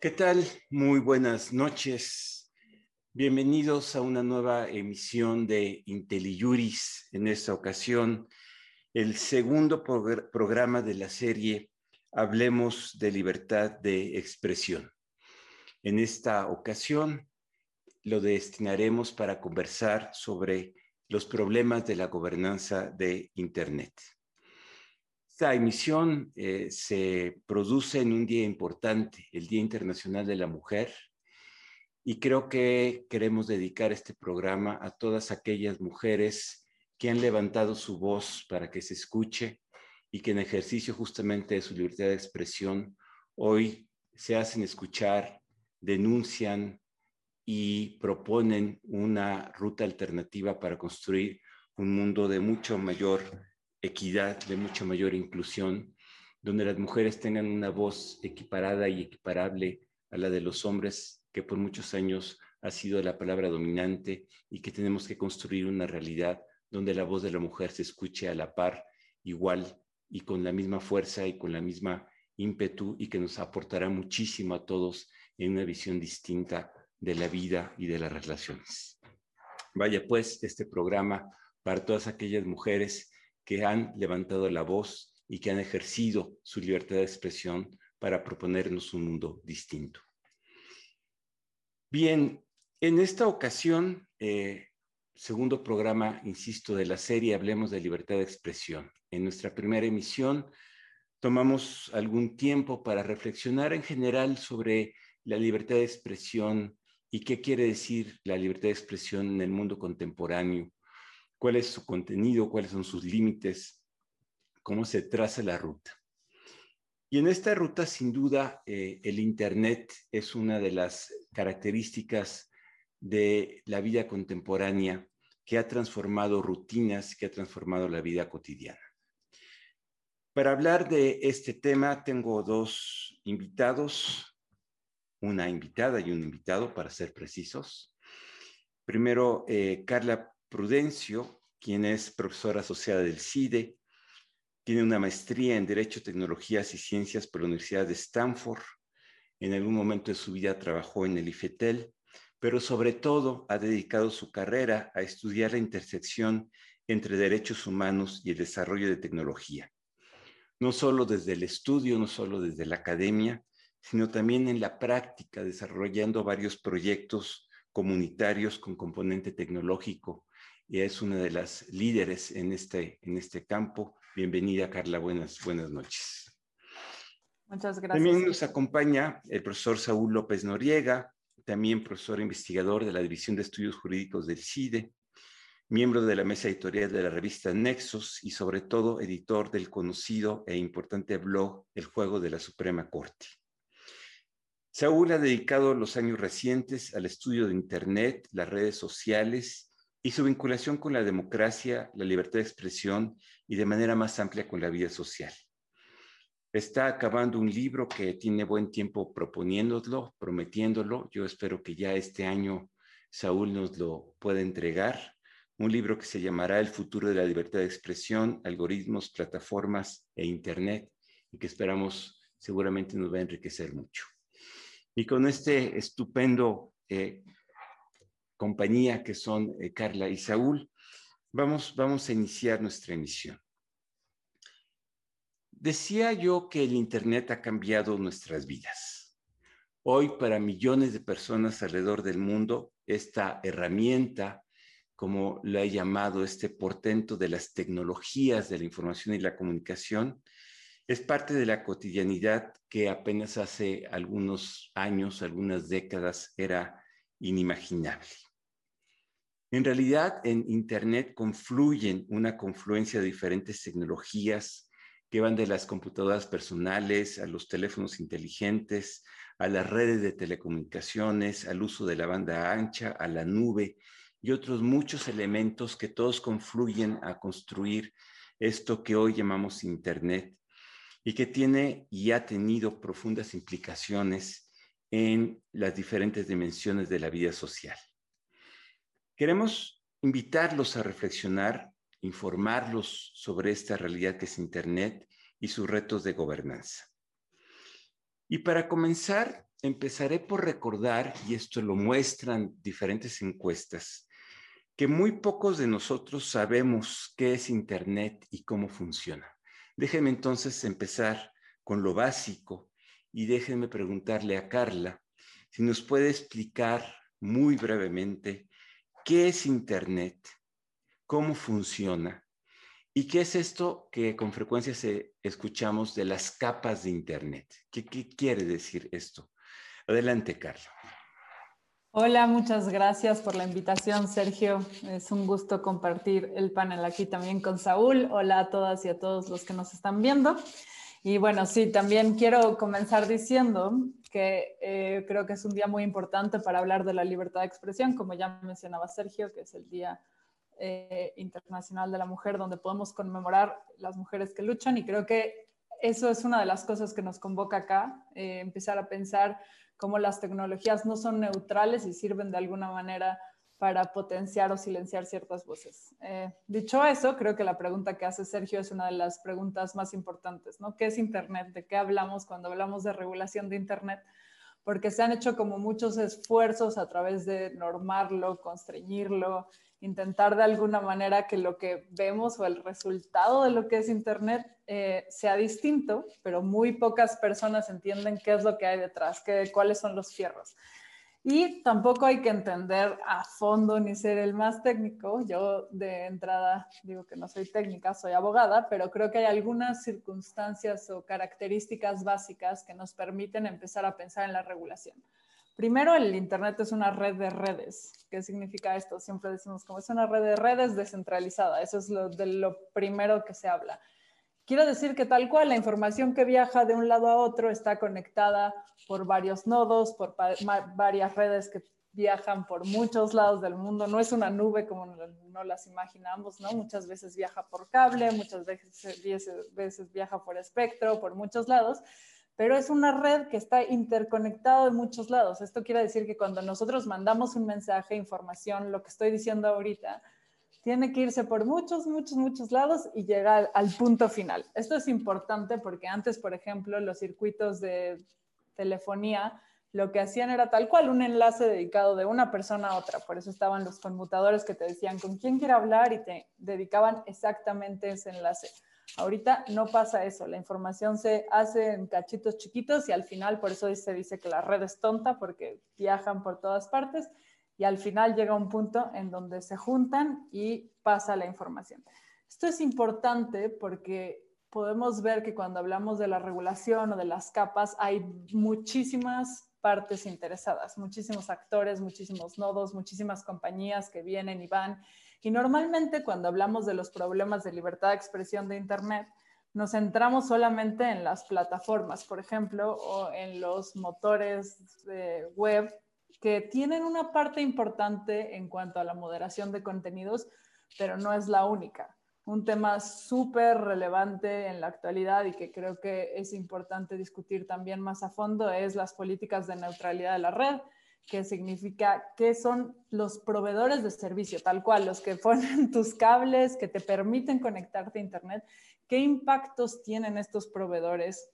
¿Qué tal? Muy buenas noches. Bienvenidos a una nueva emisión de IntelliJuris. En esta ocasión, el segundo programa de la serie Hablemos de libertad de expresión. En esta ocasión, lo destinaremos para conversar sobre los problemas de la gobernanza de Internet. Esta emisión eh, se produce en un día importante, el Día Internacional de la Mujer, y creo que queremos dedicar este programa a todas aquellas mujeres que han levantado su voz para que se escuche y que en ejercicio justamente de su libertad de expresión hoy se hacen escuchar, denuncian y proponen una ruta alternativa para construir un mundo de mucho mayor equidad, de mucha mayor inclusión, donde las mujeres tengan una voz equiparada y equiparable a la de los hombres, que por muchos años ha sido la palabra dominante y que tenemos que construir una realidad donde la voz de la mujer se escuche a la par, igual y con la misma fuerza y con la misma ímpetu y que nos aportará muchísimo a todos en una visión distinta de la vida y de las relaciones. Vaya pues este programa para todas aquellas mujeres que han levantado la voz y que han ejercido su libertad de expresión para proponernos un mundo distinto. Bien, en esta ocasión, eh, segundo programa, insisto, de la serie Hablemos de Libertad de Expresión. En nuestra primera emisión tomamos algún tiempo para reflexionar en general sobre la libertad de expresión y qué quiere decir la libertad de expresión en el mundo contemporáneo cuál es su contenido, cuáles son sus límites, cómo se traza la ruta. Y en esta ruta, sin duda, eh, el Internet es una de las características de la vida contemporánea que ha transformado rutinas, que ha transformado la vida cotidiana. Para hablar de este tema, tengo dos invitados, una invitada y un invitado, para ser precisos. Primero, eh, Carla Prudencio, quien es profesora asociada del CIDE, tiene una maestría en Derecho, Tecnologías y Ciencias por la Universidad de Stanford. En algún momento de su vida trabajó en el IFETEL, pero sobre todo ha dedicado su carrera a estudiar la intersección entre derechos humanos y el desarrollo de tecnología. No solo desde el estudio, no solo desde la academia, sino también en la práctica, desarrollando varios proyectos comunitarios con componente tecnológico y es una de las líderes en este, en este campo. Bienvenida, Carla. Buenas, buenas noches. Muchas gracias. También nos acompaña el profesor Saúl López Noriega, también profesor investigador de la División de Estudios Jurídicos del CIDE, miembro de la mesa editorial de la revista Nexos y sobre todo editor del conocido e importante blog El Juego de la Suprema Corte. Saúl ha dedicado los años recientes al estudio de Internet, las redes sociales y su vinculación con la democracia, la libertad de expresión y de manera más amplia con la vida social. Está acabando un libro que tiene buen tiempo proponiéndolo, prometiéndolo. Yo espero que ya este año Saúl nos lo pueda entregar. Un libro que se llamará El futuro de la libertad de expresión, algoritmos, plataformas e Internet y que esperamos seguramente nos va a enriquecer mucho. Y con este estupendo eh, compañía que son eh, Carla y Saúl, vamos, vamos a iniciar nuestra emisión. Decía yo que el Internet ha cambiado nuestras vidas. Hoy para millones de personas alrededor del mundo, esta herramienta, como lo he llamado este portento de las tecnologías de la información y la comunicación, es parte de la cotidianidad que apenas hace algunos años, algunas décadas, era inimaginable. En realidad, en Internet confluyen una confluencia de diferentes tecnologías que van de las computadoras personales a los teléfonos inteligentes, a las redes de telecomunicaciones, al uso de la banda ancha, a la nube y otros muchos elementos que todos confluyen a construir esto que hoy llamamos Internet y que tiene y ha tenido profundas implicaciones en las diferentes dimensiones de la vida social. Queremos invitarlos a reflexionar, informarlos sobre esta realidad que es Internet y sus retos de gobernanza. Y para comenzar, empezaré por recordar, y esto lo muestran diferentes encuestas, que muy pocos de nosotros sabemos qué es Internet y cómo funciona. Déjenme entonces empezar con lo básico y déjenme preguntarle a Carla si nos puede explicar muy brevemente qué es Internet, cómo funciona y qué es esto que con frecuencia se escuchamos de las capas de Internet. ¿Qué, qué quiere decir esto? Adelante, Carla. Hola, muchas gracias por la invitación, Sergio. Es un gusto compartir el panel aquí también con Saúl. Hola a todas y a todos los que nos están viendo. Y bueno, sí, también quiero comenzar diciendo que eh, creo que es un día muy importante para hablar de la libertad de expresión, como ya mencionaba Sergio, que es el Día eh, Internacional de la Mujer, donde podemos conmemorar las mujeres que luchan. Y creo que eso es una de las cosas que nos convoca acá, eh, empezar a pensar cómo las tecnologías no son neutrales y sirven de alguna manera para potenciar o silenciar ciertas voces. Eh, dicho eso, creo que la pregunta que hace Sergio es una de las preguntas más importantes, ¿no? ¿Qué es Internet? ¿De qué hablamos cuando hablamos de regulación de Internet? Porque se han hecho como muchos esfuerzos a través de normarlo, constreñirlo, intentar de alguna manera que lo que vemos o el resultado de lo que es Internet eh, sea distinto, pero muy pocas personas entienden qué es lo que hay detrás, qué, cuáles son los fierros. Y tampoco hay que entender a fondo ni ser el más técnico. Yo de entrada digo que no soy técnica, soy abogada, pero creo que hay algunas circunstancias o características básicas que nos permiten empezar a pensar en la regulación. Primero, el Internet es una red de redes. ¿Qué significa esto? Siempre decimos como es una red de redes descentralizada. Eso es lo, de lo primero que se habla. Quiero decir que tal cual la información que viaja de un lado a otro está conectada por varios nodos, por varias redes que viajan por muchos lados del mundo. No es una nube como no las imaginamos, ¿no? Muchas veces viaja por cable, muchas veces, veces viaja por espectro, por muchos lados pero es una red que está interconectada de muchos lados. Esto quiere decir que cuando nosotros mandamos un mensaje, información, lo que estoy diciendo ahorita, tiene que irse por muchos, muchos, muchos lados y llegar al punto final. Esto es importante porque antes, por ejemplo, los circuitos de telefonía lo que hacían era tal cual un enlace dedicado de una persona a otra. Por eso estaban los conmutadores que te decían con quién quiere hablar y te dedicaban exactamente ese enlace. Ahorita no pasa eso, la información se hace en cachitos chiquitos y al final, por eso se dice que la red es tonta porque viajan por todas partes y al final llega un punto en donde se juntan y pasa la información. Esto es importante porque podemos ver que cuando hablamos de la regulación o de las capas hay muchísimas partes interesadas, muchísimos actores, muchísimos nodos, muchísimas compañías que vienen y van y normalmente cuando hablamos de los problemas de libertad de expresión de Internet, nos centramos solamente en las plataformas, por ejemplo, o en los motores de web que tienen una parte importante en cuanto a la moderación de contenidos, pero no es la única. Un tema súper relevante en la actualidad y que creo que es importante discutir también más a fondo es las políticas de neutralidad de la red, que significa que son los proveedores de servicio, tal cual, los que ponen tus cables, que te permiten conectarte a Internet. ¿Qué impactos tienen estos proveedores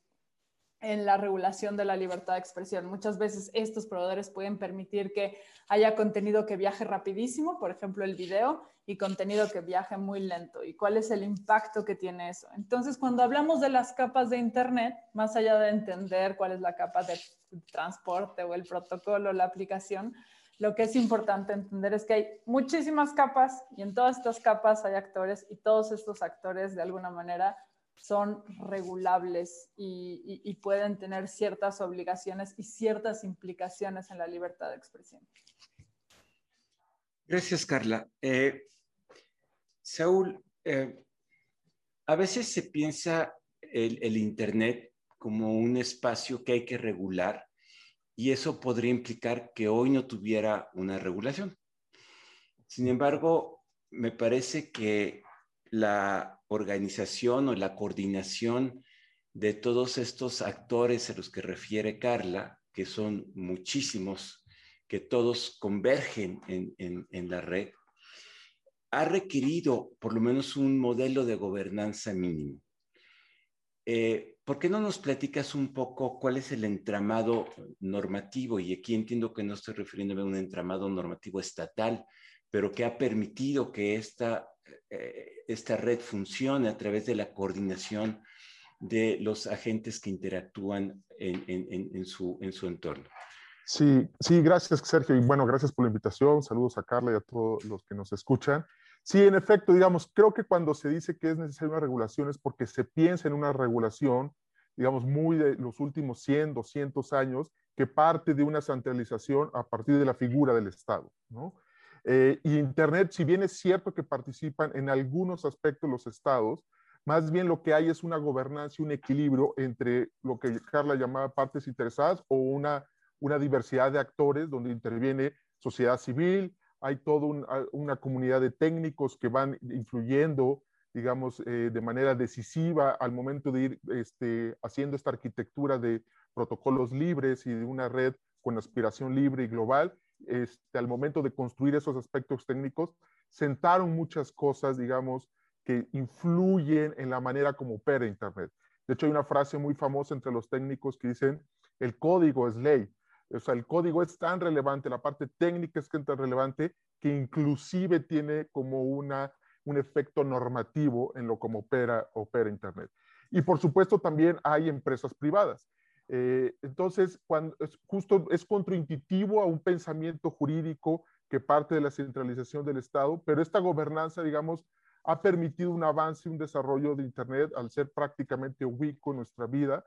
en la regulación de la libertad de expresión. Muchas veces estos proveedores pueden permitir que haya contenido que viaje rapidísimo, por ejemplo el video, y contenido que viaje muy lento. ¿Y cuál es el impacto que tiene eso? Entonces, cuando hablamos de las capas de Internet, más allá de entender cuál es la capa de transporte o el protocolo, la aplicación, lo que es importante entender es que hay muchísimas capas y en todas estas capas hay actores y todos estos actores de alguna manera son regulables y, pueden tener ciertas obligaciones y ciertas implicaciones en la libertad de expresión. Gracias, Carla. Eh, Saúl, eh, a veces se piensa el, Internet como un espacio que hay que regular y eso podría implicar que hoy no tuviera una regulación. Sin embargo, me parece que la organización o la coordinación de todos estos actores a los que refiere Carla, que son muchísimos, que todos convergen en, la red, ha requerido por lo menos un modelo de gobernanza mínimo. Eh, ¿por qué no nos platicas un poco cuál es el entramado normativo? Y aquí entiendo que no estoy refiriéndome a un entramado normativo estatal, pero que ha permitido que esta, esta red funcione a través de la coordinación de los agentes que interactúan en, su, su entorno. Sí, sí, gracias Sergio y bueno, gracias por la invitación. Saludos a Carla y a todos los que nos escuchan. Sí, en efecto, digamos, creo que cuando se dice que es necesaria una regulación es porque se piensa en una regulación, digamos, muy de los últimos 100, 200 años, que parte de una centralización a partir de la figura del Estado, ¿no? Eh, y Internet, si bien es cierto que participan en algunos aspectos los estados, más bien lo que hay es una gobernanza un equilibrio entre lo que Carla llamaba partes interesadas o una, una diversidad de actores donde interviene sociedad civil, hay toda una comunidad de técnicos que van influyendo, digamos, eh, de manera decisiva al momento de ir este, haciendo esta arquitectura de protocolos libres y de una red con aspiración libre y global. Este, al momento de construir esos aspectos técnicos, sentaron muchas cosas, digamos, que influyen en la manera como opera Internet. De hecho, hay una frase muy famosa entre los técnicos que dicen, el código es ley. O sea, el código es tan relevante, la parte técnica es tan relevante que inclusive tiene como una, un efecto normativo en lo como opera, opera Internet. Y por supuesto también hay empresas privadas. Eh, entonces, cuando es, justo es contraintuitivo a un pensamiento jurídico que parte de la centralización del Estado, pero esta gobernanza, digamos, ha permitido un avance y un desarrollo de Internet al ser prácticamente ubico en nuestra vida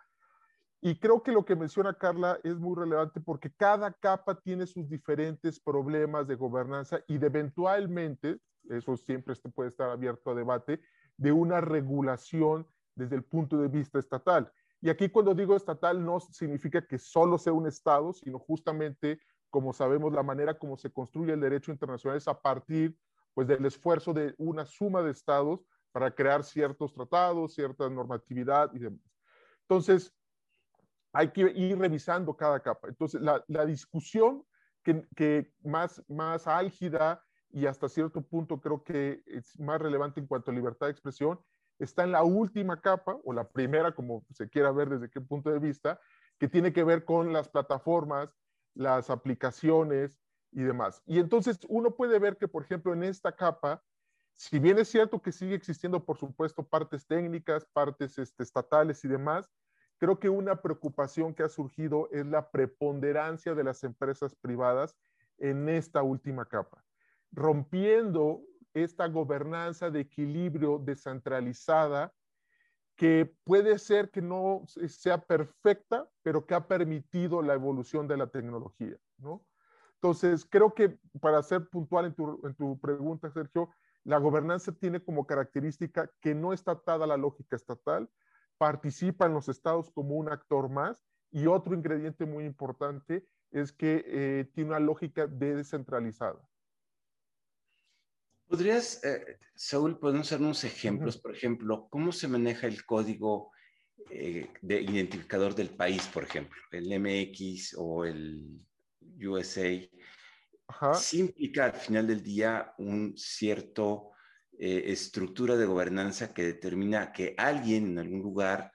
y creo que lo que menciona Carla es muy relevante porque cada capa tiene sus diferentes problemas de gobernanza y de eventualmente, eso siempre puede estar abierto a debate, de una regulación desde el punto de vista estatal. Y aquí cuando digo estatal no significa que solo sea un Estado, sino justamente, como sabemos, la manera como se construye el derecho internacional es a partir pues, del esfuerzo de una suma de Estados para crear ciertos tratados, cierta normatividad y demás. Entonces, hay que ir revisando cada capa. Entonces, la, discusión que, más, más álgida y hasta cierto punto creo que es más relevante en cuanto a libertad de expresión está en la última capa, o la primera, como se quiera ver desde qué punto de vista, que tiene que ver con las plataformas, las aplicaciones y demás. Y entonces uno puede ver que, por ejemplo, en esta capa, si bien es cierto que sigue existiendo, por supuesto, partes técnicas, partes este, estatales y demás, Creo que una preocupación que ha surgido es la preponderancia de las empresas privadas en esta última capa, rompiendo esta gobernanza de equilibrio descentralizada que puede ser que no sea perfecta, pero que ha permitido la evolución de la tecnología, ¿no? Entonces, creo que para ser puntual en tu, en tu pregunta, Sergio, la gobernanza tiene como característica que no está atada la lógica estatal, participan los estados como un actor más y otro ingrediente muy importante es que eh, tiene una lógica descentralizada. ¿Podrías, eh, Saúl, ponernos unos ejemplos? Por ejemplo, ¿cómo se maneja el código eh, de identificador del país, por ejemplo? El MX o el USA. Ajá. Sí implica al final del día un cierto eh, estructura de gobernanza que determina que alguien en algún lugar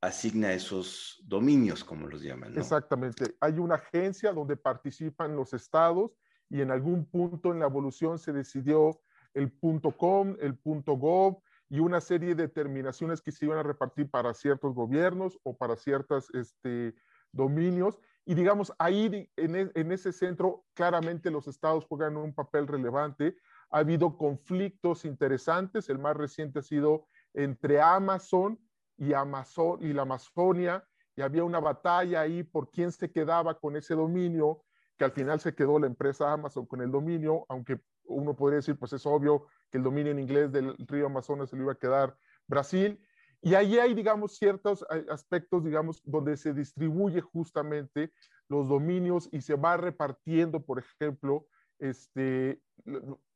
asigna esos dominios, como los llaman. Exactamente. Hay una agencia donde participan los estados y en algún punto en la evolución se decidió el .com, el .gov y una serie de determinaciones que se iban a repartir para ciertos gobiernos o para ciertos este, dominios. Y digamos, ahí en, e, en, ese centro claramente los estados juegan un papel relevante ha habido conflictos interesantes. El más reciente ha sido entre Amazon y, Amazon, y la Amazonia, y había una batalla ahí por quién se quedaba con ese dominio, que al final se quedó la empresa Amazon con el dominio, aunque uno podría decir, pues es obvio que el dominio en inglés del río Amazonas se le iba a quedar Brasil. Y ahí hay, digamos, ciertos aspectos, digamos, donde se distribuye justamente los dominios y se va repartiendo, por ejemplo, este,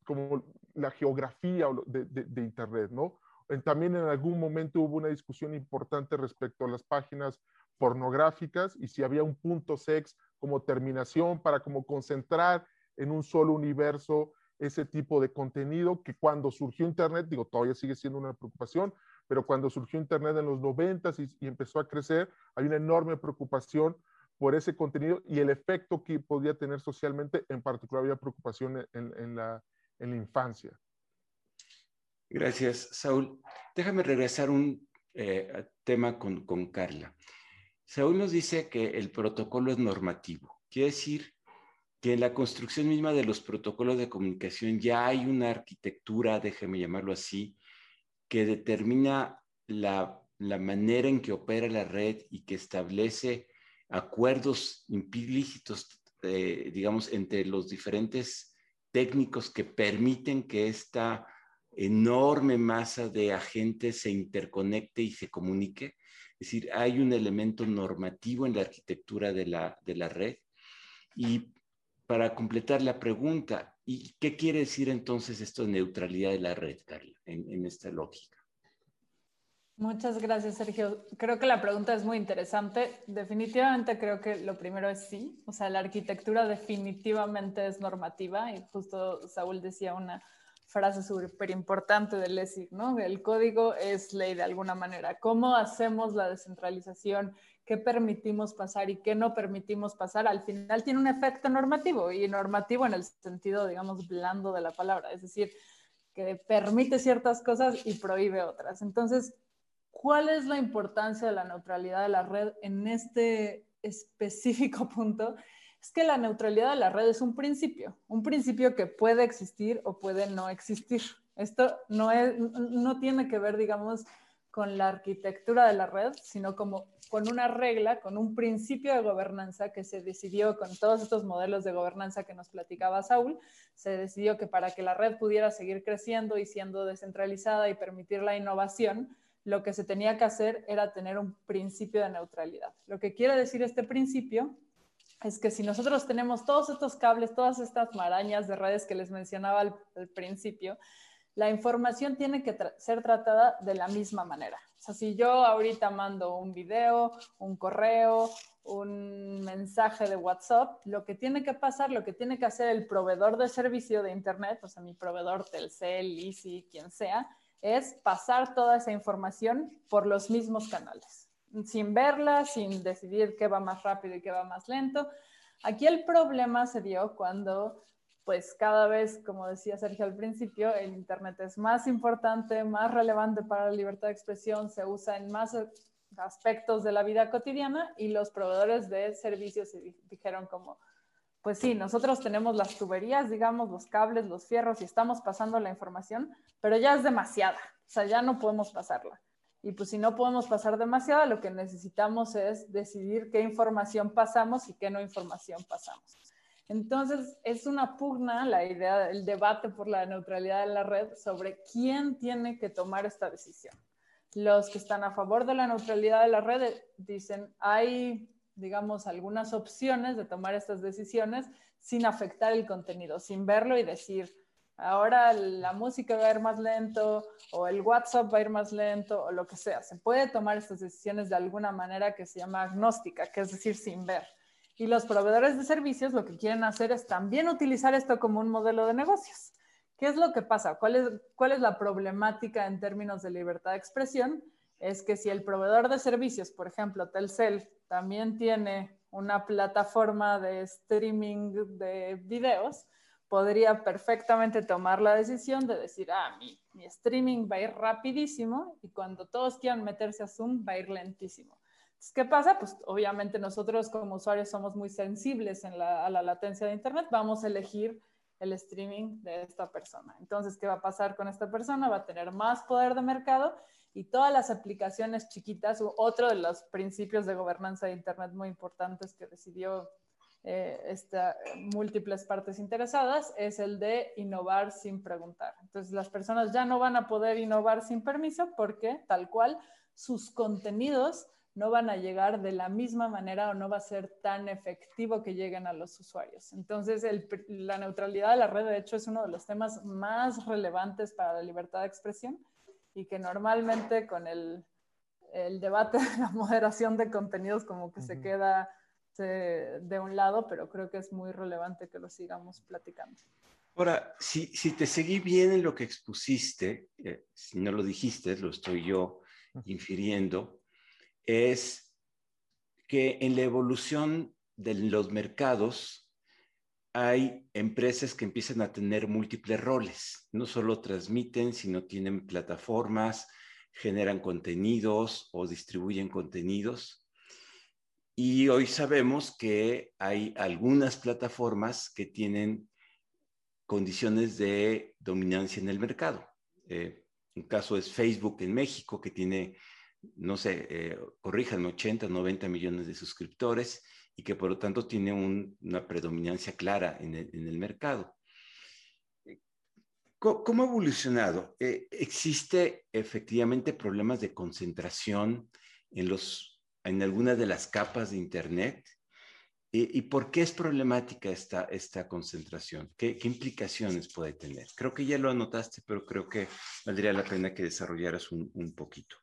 como la geografía de, Internet, ¿no? También en algún momento hubo una discusión importante respecto a las páginas pornográficas y si había un punto sex como terminación para como concentrar en un solo universo ese tipo de contenido que cuando surgió Internet, digo, todavía sigue siendo una preocupación, pero cuando surgió Internet en los 90 y, empezó a crecer, hay una enorme preocupación por ese contenido y el efecto que podía tener socialmente, en particular había preocupación en, la, en la, infancia. Gracias, Saúl. Déjame regresar un eh, tema con, con Carla. Saúl nos dice que el protocolo es normativo. Quiere decir que en la construcción misma de los protocolos de comunicación ya hay una arquitectura, déjeme llamarlo así, que determina la, manera en que opera la red y que establece acuerdos implícitos, eh, digamos, entre los diferentes técnicos que permiten que esta enorme masa de agentes se interconecte y se comunique. Es decir, hay un elemento normativo en la arquitectura de la, de la red. Y para completar la pregunta, ¿y qué quiere decir entonces esto de neutralidad de la red, Carla, en, esta lógica? Muchas gracias, Sergio. Creo que la pregunta es muy interesante. Definitivamente creo que lo primero es sí. O sea, la arquitectura definitivamente es normativa y justo Saúl decía una frase súper importante del ESIC, ¿no? El código es ley de alguna manera. ¿Cómo hacemos la descentralización? ¿Qué permitimos pasar y qué no permitimos pasar? Al final tiene un efecto normativo y normativo en el sentido, digamos, blando de la palabra, es decir, que permite ciertas cosas y prohíbe otras. Entonces, ¿cuál es la importancia de la neutralidad de la red en este específico punto? Es que la neutralidad de la red es un principio, un principio que puede existir o puede no existir. Esto no, tiene que ver, digamos, con la arquitectura de la red, sino como con una regla, con un principio de gobernanza que se decidió con todos estos modelos de gobernanza que nos platicaba Saúl, se decidió que para que la red pudiera seguir creciendo y siendo descentralizada y permitir la innovación, lo que se tenía que hacer era tener un principio de neutralidad. Lo que quiere decir este principio es que si nosotros tenemos todos estos cables, todas estas marañas de redes que les mencionaba al, principio, la información tiene que ser tratada de la misma manera. O sea, si yo ahorita mando un video, un correo, un mensaje de WhatsApp, lo que tiene que pasar, lo que tiene que hacer el proveedor de servicio de Internet, o sea, mi proveedor Telcel, Easy, quien sea, es pasar toda esa información por los mismos canales sin verla, sin decidir qué va más rápido y qué va más lento. Aquí el problema se dio cuando, pues cada vez, como decía Sergio al principio, el Internet es más importante, más relevante para la libertad de expresión, se usa en más aspectos de la vida cotidiana y los proveedores de servicios dijeron como, pues sí, nosotros tenemos las tuberías, digamos, los cables, los fierros y estamos pasando la información, pero ya es demasiada, o sea, ya no podemos pasarla. Y pues si no podemos pasar demasiado, lo que necesitamos es decidir qué información pasamos y qué no información pasamos. Entonces, es una pugna la idea, el debate por la neutralidad de la red sobre quién tiene que tomar esta decisión. Los que están a favor de la neutralidad de la red dicen, hay, digamos, algunas opciones de tomar estas decisiones sin afectar el contenido, sin verlo y decir, ahora la música va a ir más lento o el WhatsApp va a ir más lento o lo que sea. Se puede tomar estas decisiones de alguna manera que se llama agnóstica, que es decir, sin ver. Y los proveedores de servicios lo que quieren hacer es también utilizar esto como un modelo de negocios. ¿Qué es lo que pasa? ¿Cuál es, cuál es la problemática en términos de libertad de expresión? Es que si el proveedor de servicios, por ejemplo, Telcel, también tiene una plataforma de streaming de videos, podría perfectamente tomar la decisión de decir, ah, mi, mi, streaming va a ir rapidísimo y cuando todos quieran meterse a Zoom va a ir lentísimo. Entonces, ¿qué pasa? Pues obviamente nosotros como usuarios somos muy sensibles en la, a la latencia de Internet, vamos a elegir el streaming de esta persona. Entonces, ¿qué va a pasar con esta persona? Va a tener más poder de mercado y todas las aplicaciones chiquitas, otro de los principios de gobernanza de Internet muy importantes que decidió eh, múltiples partes interesadas es el de innovar sin preguntar. Entonces las personas ya no van a poder innovar sin permiso porque tal cual sus contenidos no van a llegar de la misma manera o no va a ser tan efectivo que lleguen a los usuarios. Entonces la neutralidad de la red de hecho es uno de los temas más relevantes para la libertad de expresión y que normalmente con el, el debate de la moderación de contenidos como que se queda de un lado, pero creo que es muy relevante que lo sigamos platicando. Ahora, si, si te seguí bien en lo que expusiste, eh, si no lo dijiste, lo estoy yo infiriendo, es que en la evolución de los mercados hay empresas que empiezan a tener múltiples roles. No solo transmiten, sino tienen plataformas, generan contenidos o distribuyen contenidos. Y hoy sabemos que hay algunas plataformas que tienen condiciones de dominancia en el mercado. Eh, un caso es Facebook en México, que tiene, no sé, eh, corrijan, 80, 90 millones de suscriptores y que por lo tanto tiene una predominancia clara en el, mercado. ¿Cómo, ha evolucionado? Eh, ¿Existe efectivamente problemas de concentración en, los, en algunas de las capas de Internet? ¿Y, por qué es problemática esta, esta concentración? ¿Qué, implicaciones puede tener? Creo que ya lo anotaste, pero creo que valdría la pena que desarrollaras un, un poquito.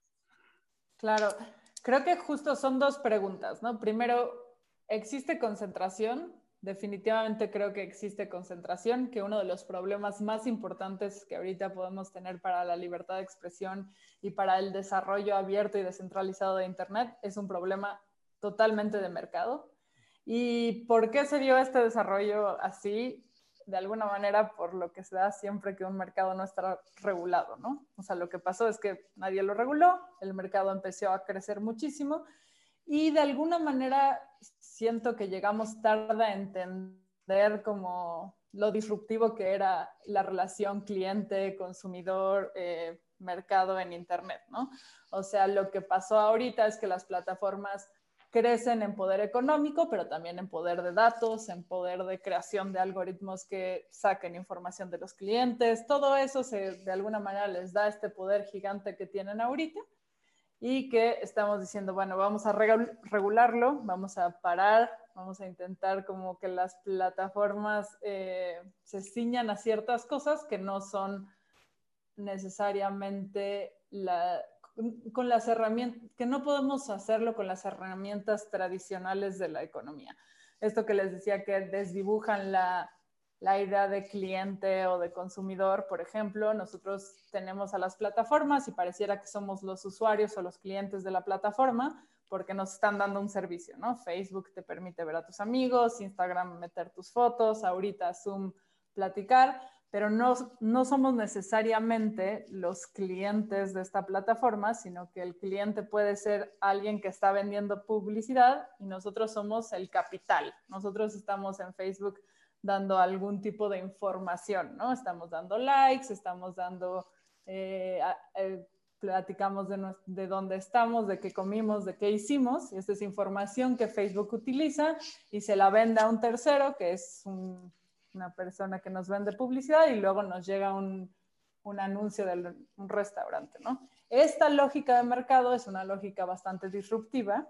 Claro, creo que justo son dos preguntas, ¿no? Primero, ¿existe concentración? Definitivamente creo que existe concentración, que uno de los problemas más importantes que ahorita podemos tener para la libertad de expresión y para el desarrollo abierto y descentralizado de Internet es un problema totalmente de mercado ¿Y por qué se dio este desarrollo así? De alguna manera, por lo que se da siempre que un mercado no está regulado, ¿no? O sea, lo que pasó es que nadie lo reguló, el mercado empezó a crecer muchísimo y de alguna manera siento que llegamos tarde a entender como lo disruptivo que era la relación cliente-consumidor, eh, mercado en Internet, ¿no? O sea, lo que pasó ahorita es que las plataformas crecen en poder económico, pero también en poder de datos, en poder de creación de algoritmos que saquen información de los clientes. Todo eso se, de alguna manera les da este poder gigante que tienen ahorita y que estamos diciendo, bueno, vamos a regularlo, vamos a parar, vamos a intentar como que las plataformas eh, se ciñan a ciertas cosas que no son necesariamente la, con las herramientas, que no podemos hacerlo con las herramientas tradicionales de la economía. Esto que les decía que desdibujan la, la idea de cliente o de consumidor, por ejemplo, nosotros tenemos a las plataformas y pareciera que somos los usuarios o los clientes de la plataforma porque nos están dando un servicio, ¿no? Facebook te permite ver a tus amigos, Instagram meter tus fotos, ahorita Zoom platicar, pero no, no somos necesariamente los clientes de esta plataforma, sino que el cliente puede ser alguien que está vendiendo publicidad y nosotros somos el capital. Nosotros estamos en Facebook dando algún tipo de información, ¿no? Estamos dando likes, estamos dando, eh, eh, platicamos de, de, dónde estamos, de qué comimos, de qué hicimos. Esta es información que Facebook utiliza y se la vende a un tercero, que es un una persona que nos vende publicidad y luego nos llega un, un anuncio de un restaurante, ¿no? Esta lógica de mercado es una lógica bastante disruptiva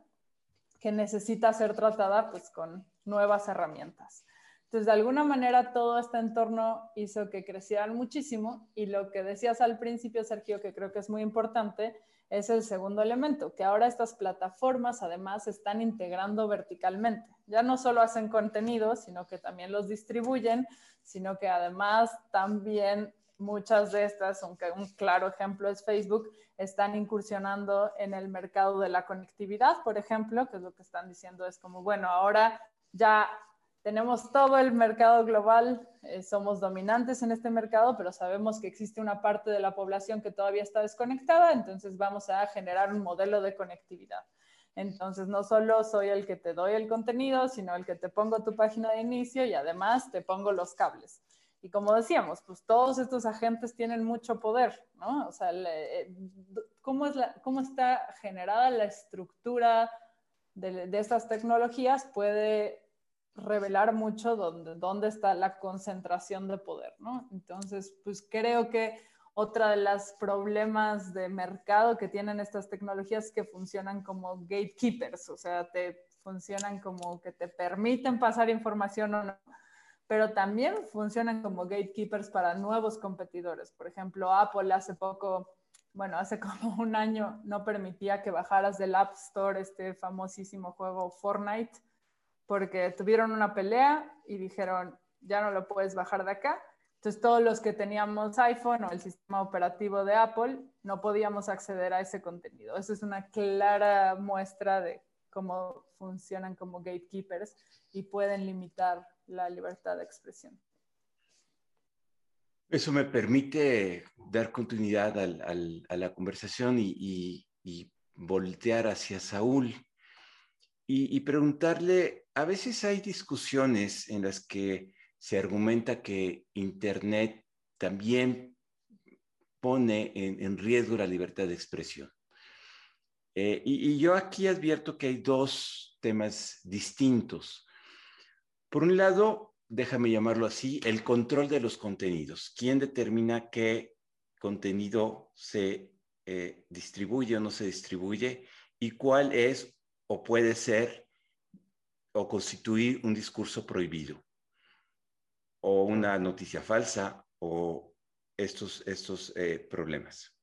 que necesita ser tratada pues con nuevas herramientas. Entonces, de alguna manera, todo este entorno hizo que crecieran muchísimo y lo que decías al principio, Sergio, que creo que es muy importante, es el segundo elemento, que ahora estas plataformas además se están integrando verticalmente. Ya no solo hacen contenido, sino que también los distribuyen, sino que además también muchas de estas, aunque un claro ejemplo es Facebook, están incursionando en el mercado de la conectividad, por ejemplo, que es lo que están diciendo, es como, bueno, ahora ya tenemos todo el mercado global, eh, somos dominantes en este mercado, pero sabemos que existe una parte de la población que todavía está desconectada, entonces vamos a generar un modelo de conectividad. Entonces, no solo soy el que te doy el contenido, sino el que te pongo tu página de inicio y además te pongo los cables. Y como decíamos, pues todos estos agentes tienen mucho poder, ¿no? O sea, eh, ¿cómo, es la, ¿cómo está generada la estructura de, de estas tecnologías? Puede revelar mucho dónde, dónde está la concentración de poder, ¿no? Entonces, pues creo que otra de los problemas de mercado que tienen estas tecnologías que funcionan como gatekeepers, o sea, te funcionan como que te permiten pasar información o no, pero también funcionan como gatekeepers para nuevos competidores. Por ejemplo, Apple hace poco, bueno, hace como un año no permitía que bajaras del App Store este famosísimo juego Fortnite porque tuvieron una pelea y dijeron, ya no lo puedes bajar de acá, Entonces, todos los que teníamos iPhone o el sistema operativo de Apple, no podíamos acceder a ese contenido. Eso es una clara muestra de cómo funcionan como gatekeepers y pueden limitar la libertad de expresión. Eso me permite dar continuidad a la conversación y, voltear hacia Saúl y, preguntarle, a veces hay discusiones en las que se argumenta que Internet también pone en, riesgo la libertad de expresión. Eh, y, yo aquí advierto que hay dos temas distintos. Por un lado, déjame llamarlo así, el control de los contenidos. ¿Quién determina qué contenido se eh, distribuye o no se distribuye? ¿Y cuál es o puede ser o constituir un discurso prohibido? o una noticia falsa o estos, estos eh, problemas.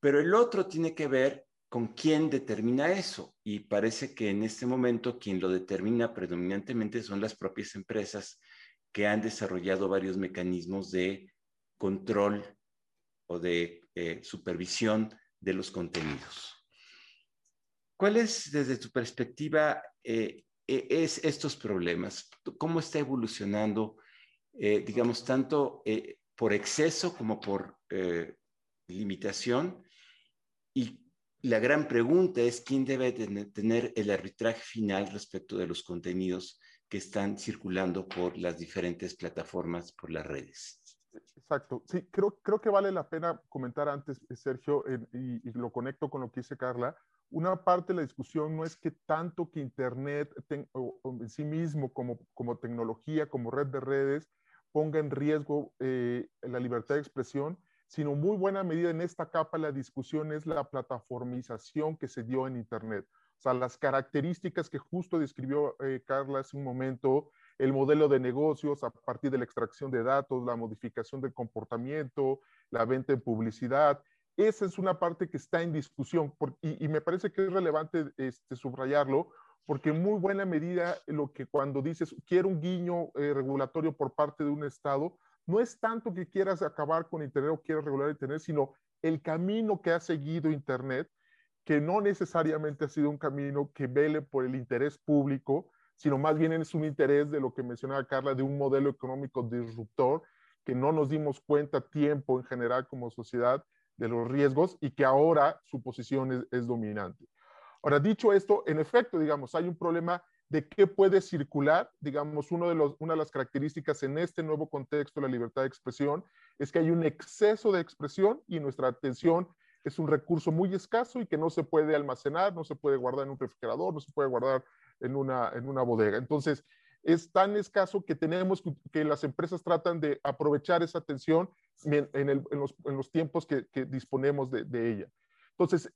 Pero el otro tiene que ver con quién determina eso y parece que en este momento quien lo determina predominantemente son las propias empresas que han desarrollado varios mecanismos de control o de eh, supervisión de los contenidos. ¿Cuál es, desde tu perspectiva, eh, e, es estos problemas? ¿Cómo está evolucionando eh, digamos, tanto eh, por exceso como por eh, limitación. Y la gran pregunta es quién debe tener el arbitraje final respecto de los contenidos que están circulando por las diferentes plataformas, por las redes. Exacto. Sí, creo, creo que vale la pena comentar antes, Sergio, y, lo conecto con lo que dice Carla. Una parte de la discusión no es que tanto que Internet en sí mismo como, como tecnología, como red de redes, ponga en riesgo eh, la libertad de expresión, sino muy buena medida en esta capa la discusión es la plataformización que se dio en Internet. O sea, las características que justo describió eh, Carla hace un momento, el modelo de negocios a partir de la extracción de datos, la modificación del comportamiento, la venta en publicidad. Esa es una parte que está en discusión y, me parece que es relevante este, subrayarlo porque en muy buena medida lo que cuando dices quiero un guiño eh, regulatorio por parte de un Estado, no es tanto que quieras acabar con Internet o quieras regular Internet, sino el camino que ha seguido Internet, que no necesariamente ha sido un camino que vele por el interés público, sino más bien es un interés de lo que mencionaba Carla, de un modelo económico disruptor, que no nos dimos cuenta tiempo en general como sociedad de los riesgos y que ahora su posición es dominante. Ahora, dicho esto, en efecto, digamos, hay un problema de qué puede circular. Digamos, una de las características en este nuevo contexto de la libertad de expresión es que hay un exceso de expresión y nuestra atención es un recurso muy escaso y que no se puede almacenar, no se puede guardar en un refrigerador, no se puede guardar en una bodega. Entonces, es tan escaso que tenemos que, las empresas tratan de aprovechar esa atención en, los, tiempos que, disponemos de, de, ella. Entonces,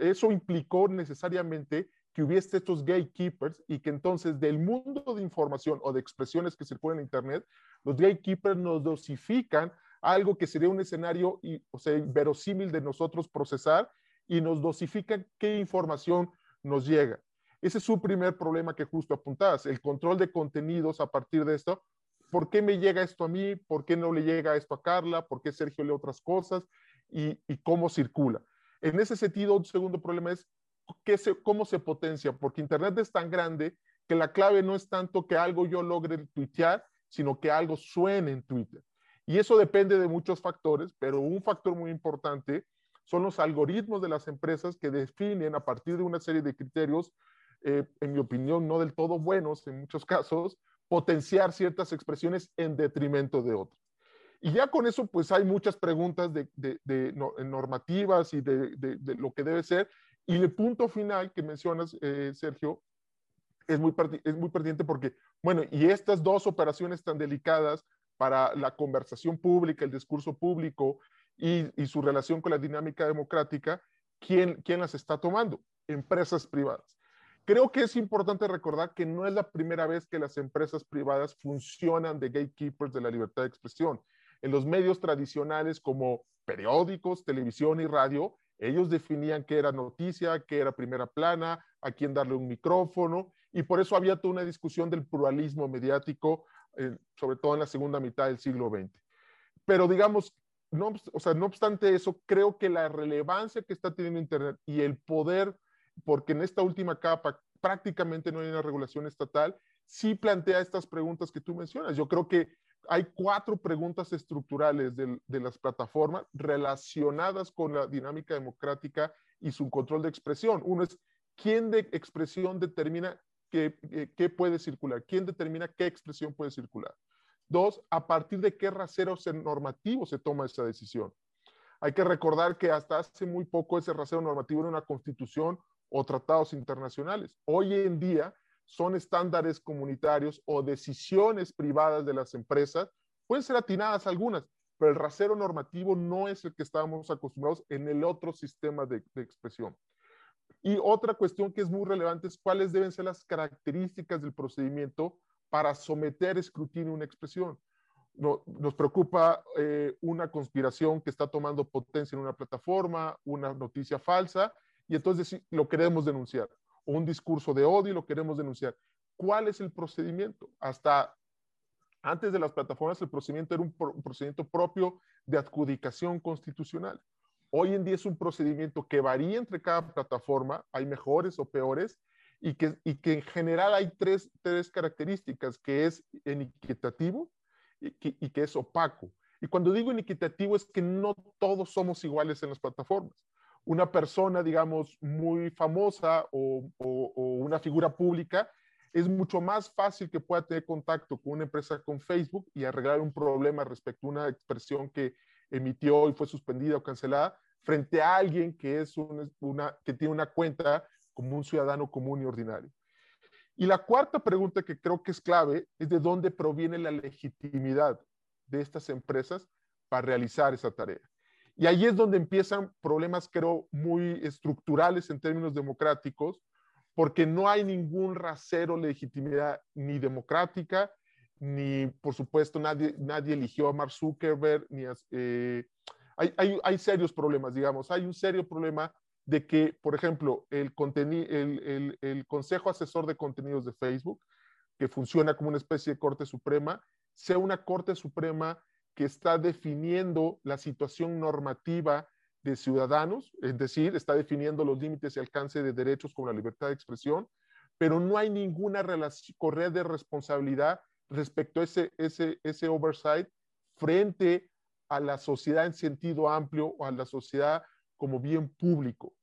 eso implicó necesariamente que hubiese estos gatekeepers y que entonces del mundo de información o de expresiones que circulan en Internet, los gatekeepers nos dosifican algo que sería un escenario y, o sea, verosímil de nosotros procesar y nos dosifican qué información nos llega. Ese es su primer problema que justo apuntabas, el control de contenidos a partir de esto. ¿Por qué me llega esto a mí? ¿Por qué no le llega esto a Carla? ¿Por qué Sergio lee otras cosas? y cómo circula. En ese sentido, un segundo problema es cómo se potencia, porque Internet es tan grande que la clave no es tanto que algo yo logre tuitear, sino que algo suene en Twitter. Y eso depende de muchos factores, pero un factor muy importante son los algoritmos de las empresas que definen a partir de una serie de criterios, eh, en mi opinión, no del todo buenos en muchos casos, potenciar ciertas expresiones en detrimento de otras. Y ya con eso, pues hay muchas preguntas de, de, normativas y de, lo que debe ser. Y el punto final que mencionas, eh, Sergio, es muy, es muy pertinente porque, bueno, y estas dos operaciones tan delicadas para la conversación pública, el discurso público y, y su relación con la dinámica democrática, ¿quién, ¿quién las está tomando? Empresas privadas. Creo que es importante recordar que no es la primera vez que las empresas privadas funcionan de gatekeepers de la libertad de expresión en los medios tradicionales como periódicos, televisión y radio, ellos definían qué era noticia, qué era primera plana, a quién darle un micrófono, y por eso había toda una discusión del pluralismo mediático sobre todo en la segunda mitad del siglo XX. Pero digamos, no, o sea, no obstante eso, creo que la relevancia que está teniendo Internet y el poder, porque en esta última capa prácticamente no hay una regulación estatal, sí plantea estas preguntas que tú mencionas. Yo creo que hay cuatro preguntas estructurales de, de, las plataformas relacionadas con la dinámica democrática y su control de expresión. Uno es, ¿quién de expresión determina qué, eh, qué puede circular? ¿Quién determina qué expresión puede circular? Dos, ¿a partir de qué rasero normativo se toma esa decisión? Hay que recordar que hasta hace muy poco ese rasero normativo era una constitución o tratados internacionales. Hoy en día son estándares comunitarios o decisiones privadas de las empresas. Pueden ser atinadas algunas, pero el rasero normativo no es el que estábamos acostumbrados en el otro sistema de, de expresión. Y otra cuestión que es muy relevante es cuáles deben ser las características del procedimiento para someter escrutinio una expresión. No, nos preocupa eh, una conspiración que está tomando potencia en una plataforma, una noticia falsa, y entonces lo queremos denunciar. O un discurso de odio lo queremos denunciar. ¿Cuál es el procedimiento? Hasta antes de las plataformas, el procedimiento era un, procedimiento propio de adjudicación constitucional. Hoy en día es un procedimiento que varía entre cada plataforma, hay mejores o peores, y que, y que en general hay tres, tres características, que es inequitativo y que, y que es opaco. Y cuando digo inequitativo es que no todos somos iguales en las plataformas. Una persona, digamos, muy famosa o, una figura pública, es mucho más fácil que pueda tener contacto con una empresa con Facebook y arreglar un problema respecto a una expresión que emitió y fue suspendida o cancelada, frente a alguien que, es una, que tiene una cuenta como un ciudadano común y ordinario. Y la cuarta pregunta que creo que es clave es de dónde proviene la legitimidad de estas empresas para realizar esa tarea. Y ahí es donde empiezan problemas, creo, muy estructurales en términos democráticos, porque no hay ningún rasero legitimidad ni democrática, ni, por supuesto, nadie, nadie eligió a Mark Zuckerberg, ni eh, hay, hay, hay, serios problemas, digamos. Hay un serio problema de que, por ejemplo, el, el, el, el, Consejo Asesor de Contenidos de Facebook, que funciona como una especie de Corte Suprema, sea una Corte Suprema que está definiendo la situación normativa de ciudadanos, es decir, está definiendo los límites y alcance de derechos como la libertad de expresión, pero no hay ninguna correa de responsabilidad respecto a ese, oversight frente a la sociedad en sentido amplio o a la sociedad como bien público.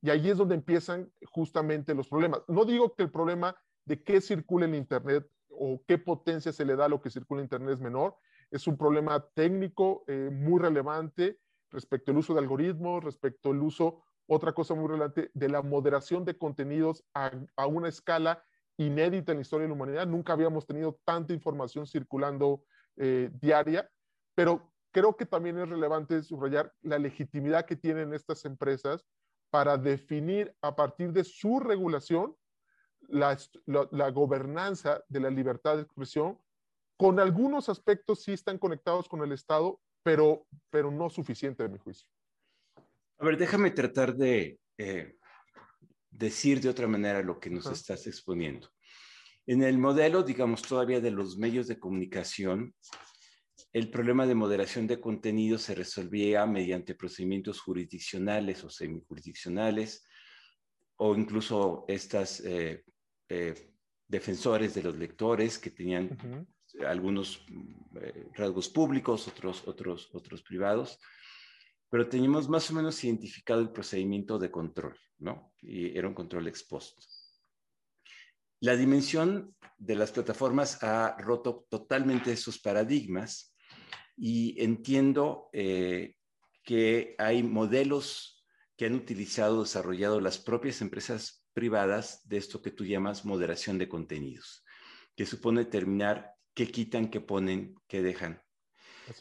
Y ahí es donde empiezan justamente los problemas. No digo que el problema de qué circula en Internet o qué potencia se le da a lo que circula en Internet es menor. Es un problema técnico eh, muy relevante respecto al uso de algoritmos, respecto al uso, otra cosa muy relevante, de la moderación de contenidos a, una escala inédita en la historia de la humanidad. Nunca habíamos tenido tanta información circulando eh, diaria, pero creo que también es relevante subrayar la legitimidad que tienen estas empresas para definir a partir de su regulación la, la, la, gobernanza de la libertad de expresión. Con algunos aspectos sí están conectados con el Estado, pero, pero no suficiente, a mi juicio. A ver, déjame tratar de eh, decir de otra manera lo que nos uh -huh. estás exponiendo. En el modelo, digamos, todavía de los medios de comunicación, el problema de moderación de contenido se resolvía mediante procedimientos jurisdiccionales o semijurisdiccionales, o incluso estas eh, eh, defensores de los lectores que tenían uh -huh. Algunos eh, rasgos públicos, otros, otros, otros privados, pero teníamos más o menos identificado el procedimiento de control, ¿no? Y era un control ex post. La dimensión de las plataformas ha roto totalmente esos paradigmas y entiendo eh, que hay modelos que han utilizado, desarrollado las propias empresas privadas de esto que tú llamas moderación de contenidos, que supone determinar qué quitan, qué ponen, qué dejan.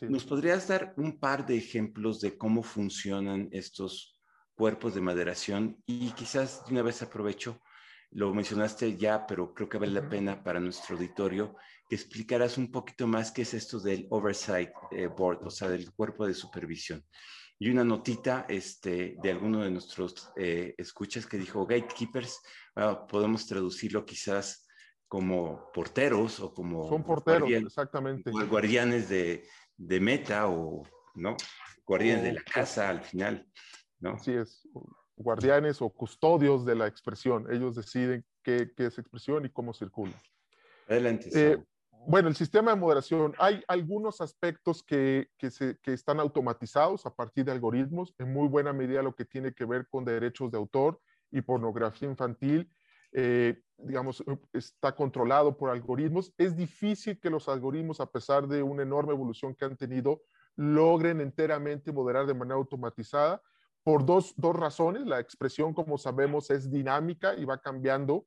¿Nos podrías dar un par de ejemplos de cómo funcionan estos cuerpos de moderación? Y quizás de una vez aprovecho, lo mencionaste ya, pero creo que vale la pena para nuestro auditorio que explicaras un poquito más qué es esto del Oversight eh, Board, o sea, del cuerpo de supervisión. Y una notita este, de alguno de nuestros eh, escuchas que dijo Gatekeepers, bueno, podemos traducirlo quizás como porteros o como... Son porteros, exactamente. O guardianes de, de, meta o, ¿no? Guardianes de la casa al final, ¿no? Así es, guardianes o custodios de la expresión. Ellos deciden qué, qué es expresión y cómo circula. Adelante. Eh, bueno, el sistema de moderación, hay algunos aspectos que, que, se, que, están automatizados a partir de algoritmos, en muy buena medida lo que tiene que ver con derechos de autor y pornografía infantil, eh, digamos, está controlado por algoritmos. Es difícil que los algoritmos, a pesar de una enorme evolución que han tenido, logren enteramente moderar de manera automatizada por dos, dos razones. La expresión, como sabemos, es dinámica y va cambiando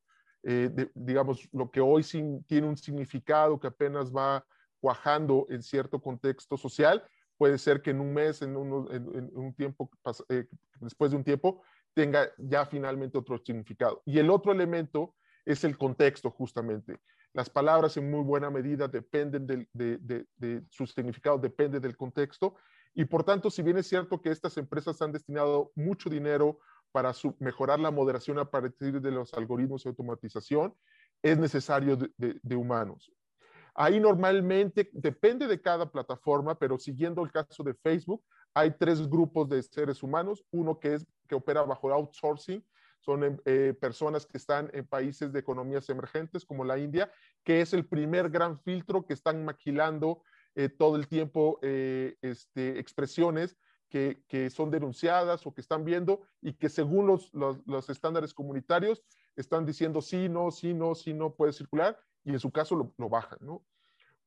eh, digamos, lo que hoy tiene un significado que apenas va cuajando en cierto contexto social, puede ser que en un mes, en, un tiempo, eh, después de un tiempo, tenga ya finalmente otro significado. Y el otro elemento es el contexto, justamente. Las palabras en muy buena medida dependen de, de, su significado, depende del contexto. Y por tanto, si bien es cierto que estas empresas han destinado mucho dinero, para mejorar la moderación a partir de los algoritmos de automatización, es necesario de, humanos. Ahí normalmente depende de cada plataforma, pero siguiendo el caso de Facebook, hay tres grupos de seres humanos. Uno que, es, que opera bajo outsourcing, son em, eh, personas que están en países de economías emergentes como la India, que es el primer gran filtro que están maquilando eh, todo el tiempo eh, este, expresiones que, son denunciadas o que están viendo y que según los, los, estándares comunitarios están diciendo sí, no, sí, no, sí, no puede circular y en su caso lo, bajan. ¿no?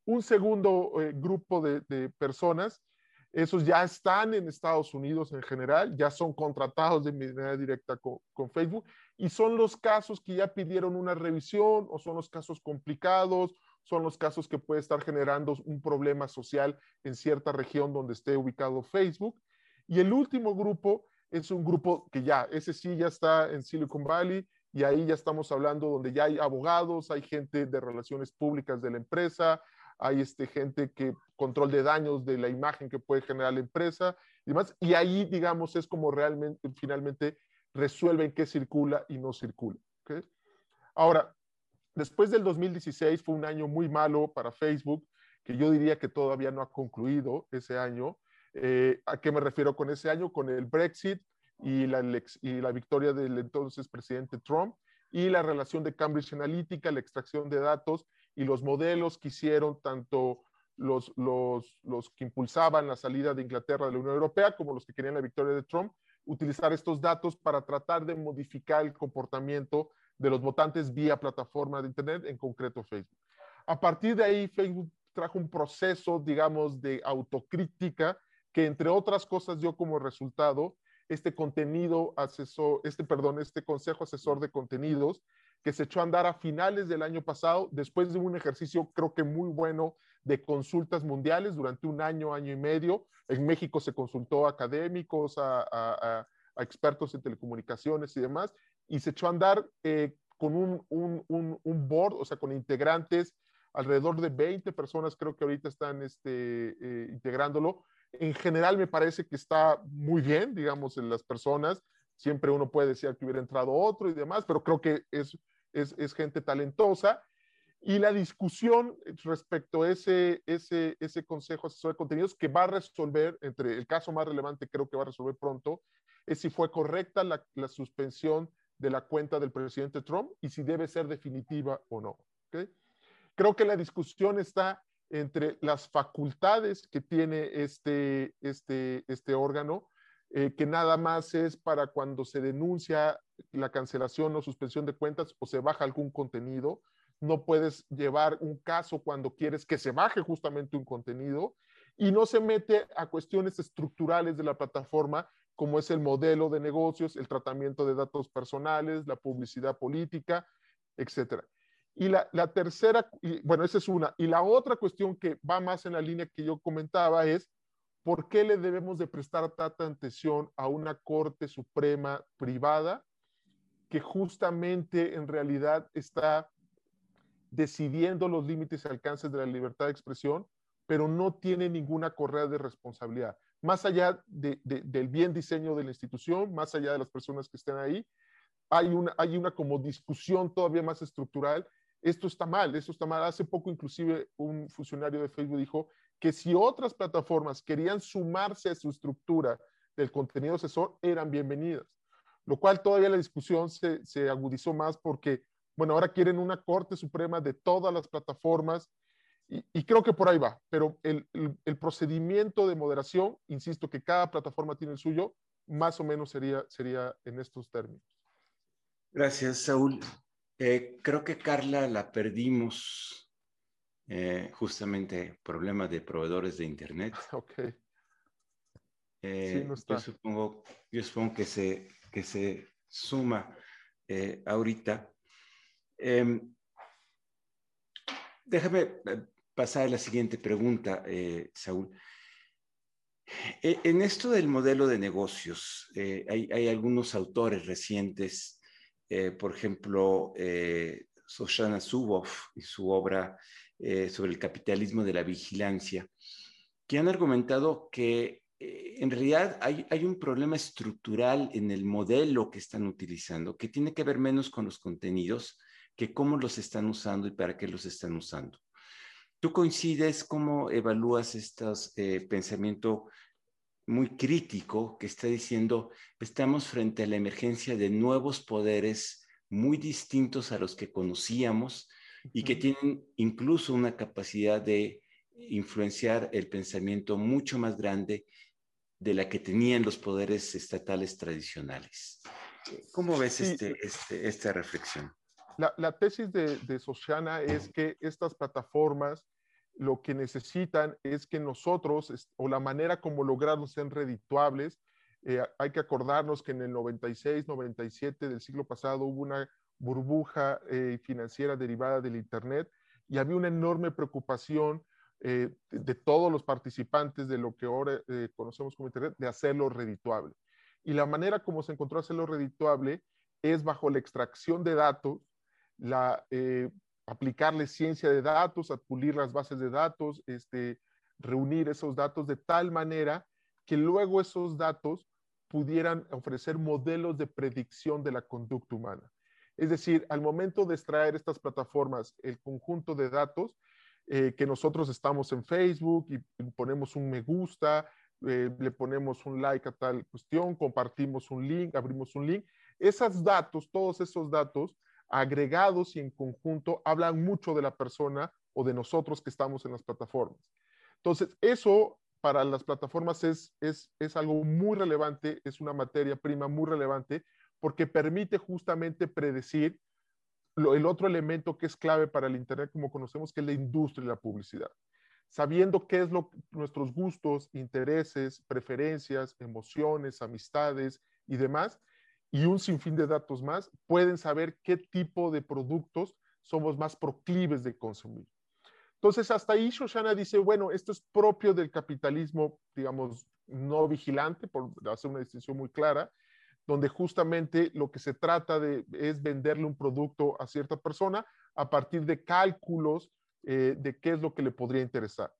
Un segundo eh, grupo de, de, personas, esos ya están en Estados Unidos en general, ya son contratados de manera directa con, Facebook y son los casos que ya pidieron una revisión o son los casos complicados son los casos que puede estar generando un problema social en cierta región donde esté ubicado Facebook. Y el último grupo es un grupo que ya, ese sí ya está en Silicon Valley y ahí ya estamos hablando donde ya hay abogados, hay gente de relaciones públicas de la empresa, hay este, gente que control de daños de la imagen que puede generar la empresa y demás. Y ahí, digamos, es como realmente, finalmente, resuelven qué circula y no circula. Ahora, después del 2016 fue un año muy malo para Facebook, que yo diría que todavía no ha concluido ese año. Eh, ¿A qué me refiero con ese año? Con el Brexit y la, y la victoria del entonces presidente Trump y la relación de Cambridge Analytica, la extracción de datos y los modelos que hicieron tanto los, los, los, que impulsaban la salida de Inglaterra de la Unión Europea como los que querían la victoria de Trump, utilizar estos datos para tratar de modificar el comportamiento de los votantes vía plataforma de Internet, en concreto Facebook. A partir de ahí, Facebook trajo un proceso, digamos, de autocrítica que entre otras cosas dio como resultado este contenido asesor, este, perdón, este consejo asesor de contenidos que se echó a andar a finales del año pasado, después de un ejercicio creo que muy bueno de consultas mundiales durante un año, año y medio. En México se consultó a académicos, a, expertos en telecomunicaciones y demás, y se echó a andar eh, con un, un, un, board, o sea, con integrantes, alrededor de 20 personas creo que ahorita están este, eh, integrándolo, en general me parece que está muy bien, digamos, en las personas. Siempre uno puede decir que hubiera entrado otro y demás, pero creo que es, es, es gente talentosa. Y la discusión respecto a ese, ese, ese Consejo Asesor de Contenidos que va a resolver, entre el caso más relevante creo que va a resolver pronto, es si fue correcta la, suspensión de la cuenta del presidente Trump y si debe ser definitiva o no. ¿okay? Creo que la discusión está entre las facultades que tiene este, este, este órgano, eh, que nada más es para cuando se denuncia la cancelación o suspensión de cuentas o se baja algún contenido. No puedes llevar un caso cuando quieres que se baje justamente un contenido y no se mete a cuestiones estructurales de la plataforma como es el modelo de negocios, el tratamiento de datos personales, la publicidad política, etcétera. Y la, tercera, bueno, esa es una. Y la otra cuestión que va más en la línea que yo comentaba es, ¿por qué le debemos de prestar tanta atención a una Corte Suprema privada que justamente en realidad está decidiendo los límites y alcances de la libertad de expresión, pero no tiene ninguna correa de responsabilidad? Más allá del bien diseño de la institución, más allá de las personas que estén ahí, hay una, hay una como discusión todavía más estructural esto está mal, esto está mal. Hace poco inclusive un funcionario de Facebook dijo que si otras plataformas querían sumarse a su estructura del contenido asesor, eran bienvenidas. Lo cual todavía la discusión se, se agudizó más porque, bueno, ahora quieren una Corte Suprema de todas las plataformas y, creo que por ahí va, pero el, el, procedimiento de moderación, insisto que cada plataforma tiene el suyo, más o menos sería, sería en estos términos. Gracias, Saúl. Eh, creo que Carla la perdimos eh, justamente problema de proveedores de Internet. Ok. Eh, sí, no está. Yo, supongo, yo supongo que se, que se suma ahorita. Em, déjame pasar a la siguiente pregunta, Saúl. En esto del modelo de negocios, hay, hay, algunos autores recientes eh, por ejemplo, eh, Shoshana Zuboff y su obra eh, sobre el capitalismo de la vigilancia, que han argumentado que en realidad hay, hay, un problema estructural en el modelo que están utilizando, que tiene que ver menos con los contenidos que cómo los están usando y para qué los están usando. ¿Tú coincides? ¿Cómo evalúas este pensamiento muy crítico que está diciendo, estamos frente a la emergencia de nuevos poderes muy distintos a los que conocíamos y que tienen incluso una capacidad de influenciar el pensamiento mucho más grande de la que tenían los poderes estatales tradicionales. ¿Cómo ves este, este, esta reflexión? La, tesis de, de Sociana es que estas plataformas lo que necesitan es que nosotros, o la manera como lograrlos sean redituables, eh, hay que acordarnos que en el 96, 97 del siglo pasado hubo una burbuja eh, financiera derivada del Internet y había una enorme preocupación eh, de, todos los participantes de lo que ahora conocemos como Internet de hacerlo redituable. Y la manera como se encontró hacerlo redituable es bajo la extracción de datos, la aplicarle ciencia de datos, pulir las bases de datos, este, reunir esos datos de tal manera que luego esos datos pudieran ofrecer modelos de predicción de la conducta humana. Es decir, al momento de extraer estas plataformas, el conjunto de datos, eh, que nosotros estamos en Facebook y ponemos un me gusta, eh, le ponemos un like a tal cuestión, compartimos un link, abrimos un link, esos datos, todos esos datos, agregados y en conjunto hablan mucho de la persona o de nosotros que estamos en las plataformas. Entonces, eso para las plataformas es, es, es algo muy relevante, es una materia prima muy relevante porque permite justamente predecir lo, el otro elemento que es clave para el Internet, como conocemos, que es la industria y la publicidad. Sabiendo qué es lo, nuestros gustos, intereses, preferencias, emociones, amistades y demás, y un sinfín de datos más, pueden saber qué tipo de productos somos más proclives de consumir. Entonces, hasta ahí Shoshana dice, bueno, esto es propio del capitalismo, digamos, no vigilante, por hacer una distinción muy clara, donde justamente lo que se trata de es venderle un producto a cierta persona a partir de cálculos eh, de qué es lo que le podría interesar.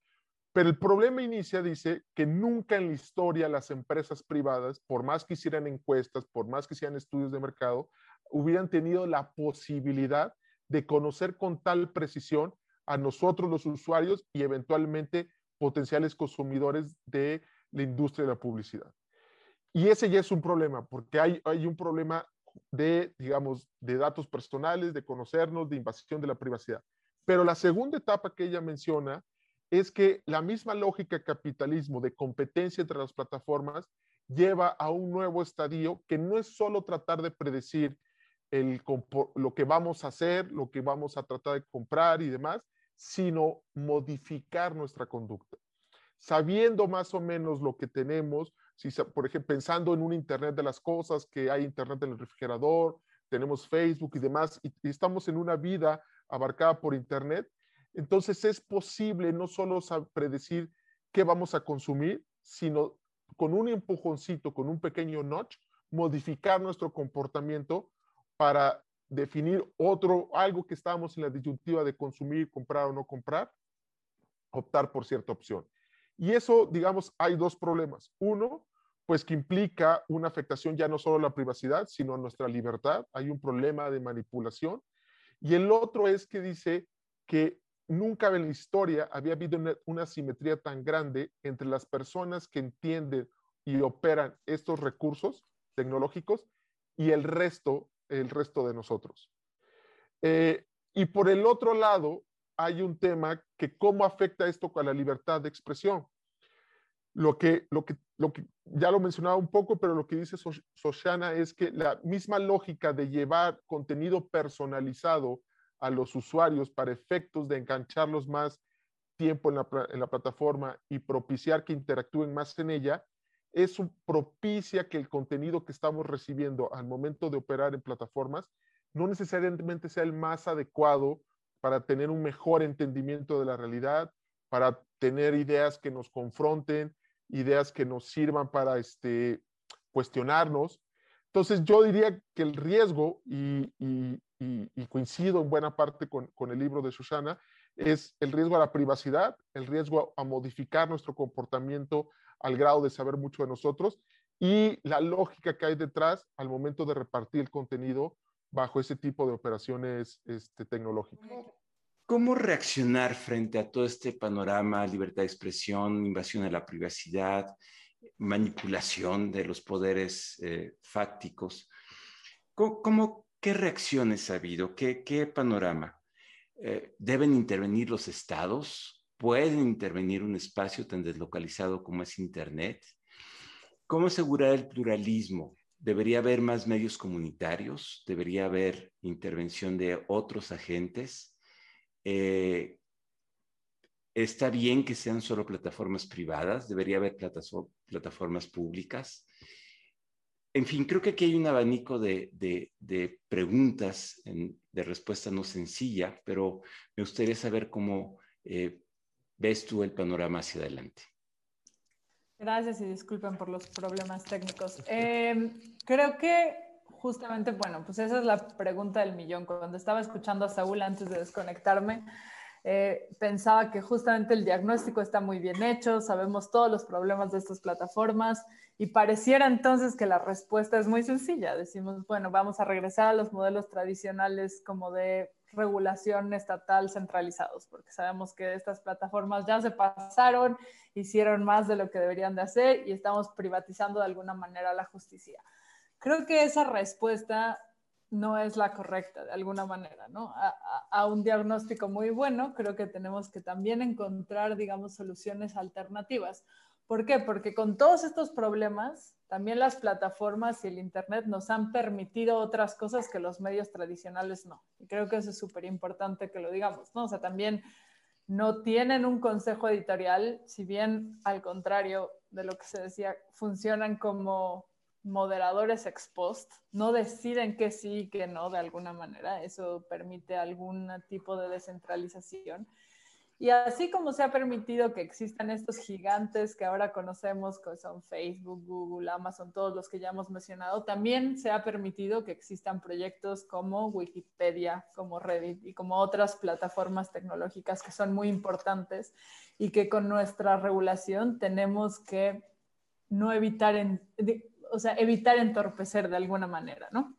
Pero el problema inicia, dice, que nunca en la historia las empresas privadas, por más que hicieran encuestas, por más que hicieran estudios de mercado, hubieran tenido la posibilidad de conocer con tal precisión a nosotros los usuarios y eventualmente potenciales consumidores de la industria de la publicidad. Y ese ya es un problema, porque hay, hay un problema de, digamos, de datos personales, de conocernos, de invasión de la privacidad. Pero la segunda etapa que ella menciona es que la misma lógica capitalismo de competencia entre las plataformas lleva a un nuevo estadio que no es solo tratar de predecir el, lo que vamos a hacer, lo que vamos a tratar de comprar y demás, sino modificar nuestra conducta. Sabiendo más o menos lo que tenemos, si, por ejemplo, pensando en un Internet de las cosas, que hay Internet en el refrigerador, tenemos Facebook y demás, y estamos en una vida abarcada por Internet, entonces es posible no solo predecir qué vamos a consumir, sino con un empujoncito, con un pequeño notch, modificar nuestro comportamiento para definir otro, algo que estábamos en la disyuntiva de consumir, comprar o no comprar, optar por cierta opción. Y eso, digamos, hay dos problemas. Uno, pues que implica una afectación ya no solo a la privacidad, sino a nuestra libertad. Hay un problema de manipulación Y el otro es que dice que nunca en la historia había habido una, simetría tan grande entre las personas que entienden y operan estos recursos tecnológicos y el resto, el resto de nosotros. Eh, y por el otro lado, hay un tema que cómo afecta esto con la libertad de expresión. Lo que, lo que, lo que ya lo mencionaba un poco, pero lo que dice Soshana es que la misma lógica de llevar contenido personalizado a los usuarios para efectos de engancharlos más tiempo en la, plataforma y propiciar que interactúen más en ella, eso propicia que el contenido que estamos recibiendo al momento de operar en plataformas no necesariamente sea el más adecuado para tener un mejor entendimiento de la realidad, para tener ideas que nos confronten, ideas que nos sirvan para este, cuestionarnos. Entonces yo diría que el riesgo, y, coincido en buena parte con, con, el libro de Susana, es el riesgo a la privacidad, el riesgo a, modificar nuestro comportamiento al grado de saber mucho de nosotros y la lógica que hay detrás al momento de repartir el contenido bajo ese tipo de operaciones este, tecnológicas. ¿Cómo reaccionar frente a todo este panorama, libertad de expresión, invasión de la privacidad, manipulación de los poderes eh, fácticos? ¿Cómo, qué reacciones ha habido? ¿Qué, qué panorama? Eh, ¿Deben intervenir los estados? ¿Pueden intervenir un espacio tan deslocalizado como es Internet? ¿Cómo asegurar el pluralismo? ¿Debería haber más medios comunitarios? ¿Debería haber intervención de otros agentes? Eh, ¿Está bien que sean solo plataformas privadas? ¿Debería haber plataformas públicas? En fin, creo que aquí hay un abanico de, preguntas, de respuesta no sencilla, pero me gustaría saber cómo eh, ves tú el panorama hacia adelante. Gracias y disculpen por los problemas técnicos. Em, creo que justamente, bueno, pues esa es la pregunta del millón. Cuando estaba escuchando a Saúl antes de desconectarme, eh, pensaba que justamente el diagnóstico está muy bien hecho, sabemos todos los problemas de estas plataformas y pareciera entonces que la respuesta es muy sencilla. Decimos, bueno, vamos a regresar a los modelos tradicionales como de regulación estatal centralizados, porque sabemos que estas plataformas ya se pasaron, hicieron más de lo que deberían de hacer y estamos privatizando de alguna manera la justicia. Creo que esa respuesta no es la correcta de alguna manera, ¿no? A, a, un diagnóstico muy bueno, creo que tenemos que también encontrar, digamos, soluciones alternativas. ¿Por qué? Porque con todos estos problemas, también las plataformas y el Internet nos han permitido otras cosas que los medios tradicionales no. Y creo que eso es súper importante que lo digamos, ¿no? O sea, también no tienen un consejo editorial, si bien al contrario de lo que se decía, funcionan como moderadores ex no deciden que sí y que no de alguna manera, eso permite algún tipo de descentralización. Y así como se ha permitido que existan estos gigantes que ahora conocemos, que son Facebook, Google, Amazon, todos los que ya hemos mencionado, también se ha permitido que existan proyectos como Wikipedia, como Reddit y como otras plataformas tecnológicas que son muy importantes y que con nuestra regulación tenemos que no evitar, o sea, evitar entorpecer de alguna manera, ¿no?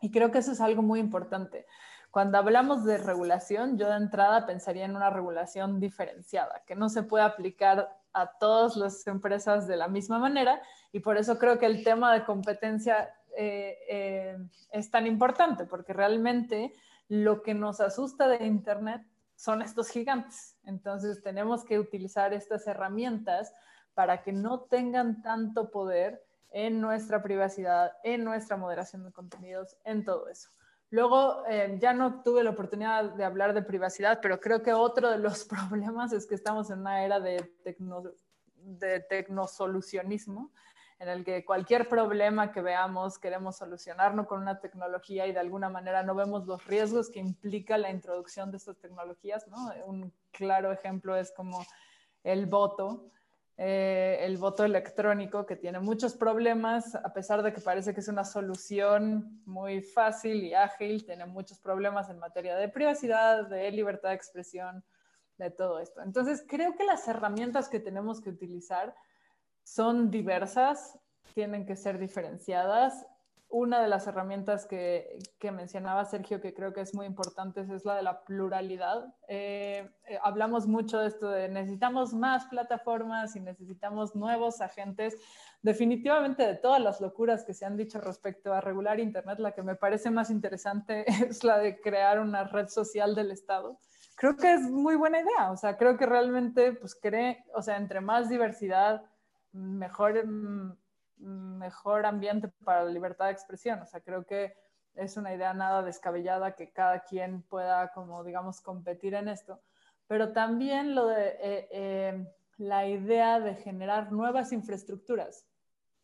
Y creo que eso es algo muy importante. Cuando hablamos de regulación, yo de entrada pensaría en una regulación diferenciada, que no se puede aplicar a todas las empresas de la misma manera y por eso creo que el tema de competencia eh, eh, es tan importante, porque realmente lo que nos asusta de Internet son estos gigantes. Entonces tenemos que utilizar estas herramientas para que no tengan tanto poder en nuestra privacidad, en nuestra moderación de contenidos, en todo eso. Luego, eh, ya no tuve la oportunidad de hablar de privacidad, pero creo que otro de los problemas es que estamos en una era de, tecno, de tecnosolucionismo, en el que cualquier problema que veamos queremos solucionarlo con una tecnología y de alguna manera no vemos los riesgos que implica la introducción de estas tecnologías. ¿no? Un claro ejemplo es como el voto. Eh, el voto electrónico, que tiene muchos problemas, a pesar de que parece que es una solución muy fácil y ágil, tiene muchos problemas en materia de privacidad, de libertad de expresión, de todo esto. Entonces, creo que las herramientas que tenemos que utilizar son diversas, tienen que ser diferenciadas una de las herramientas que, mencionaba Sergio, que creo que es muy importante, es la de la pluralidad. Eh, eh, hablamos mucho de esto de necesitamos más plataformas y necesitamos nuevos agentes. Definitivamente de todas las locuras que se han dicho respecto a regular Internet, la que me parece más interesante es la de crear una red social del Estado. Creo que es muy buena idea, o sea, creo que realmente, pues cree, o sea, entre más diversidad, mejor mm, mejor ambiente para la libertad de expresión. O sea, creo que es una idea nada descabellada que cada quien pueda, como digamos, competir en esto. Pero también lo de eh, eh, la idea de generar nuevas infraestructuras,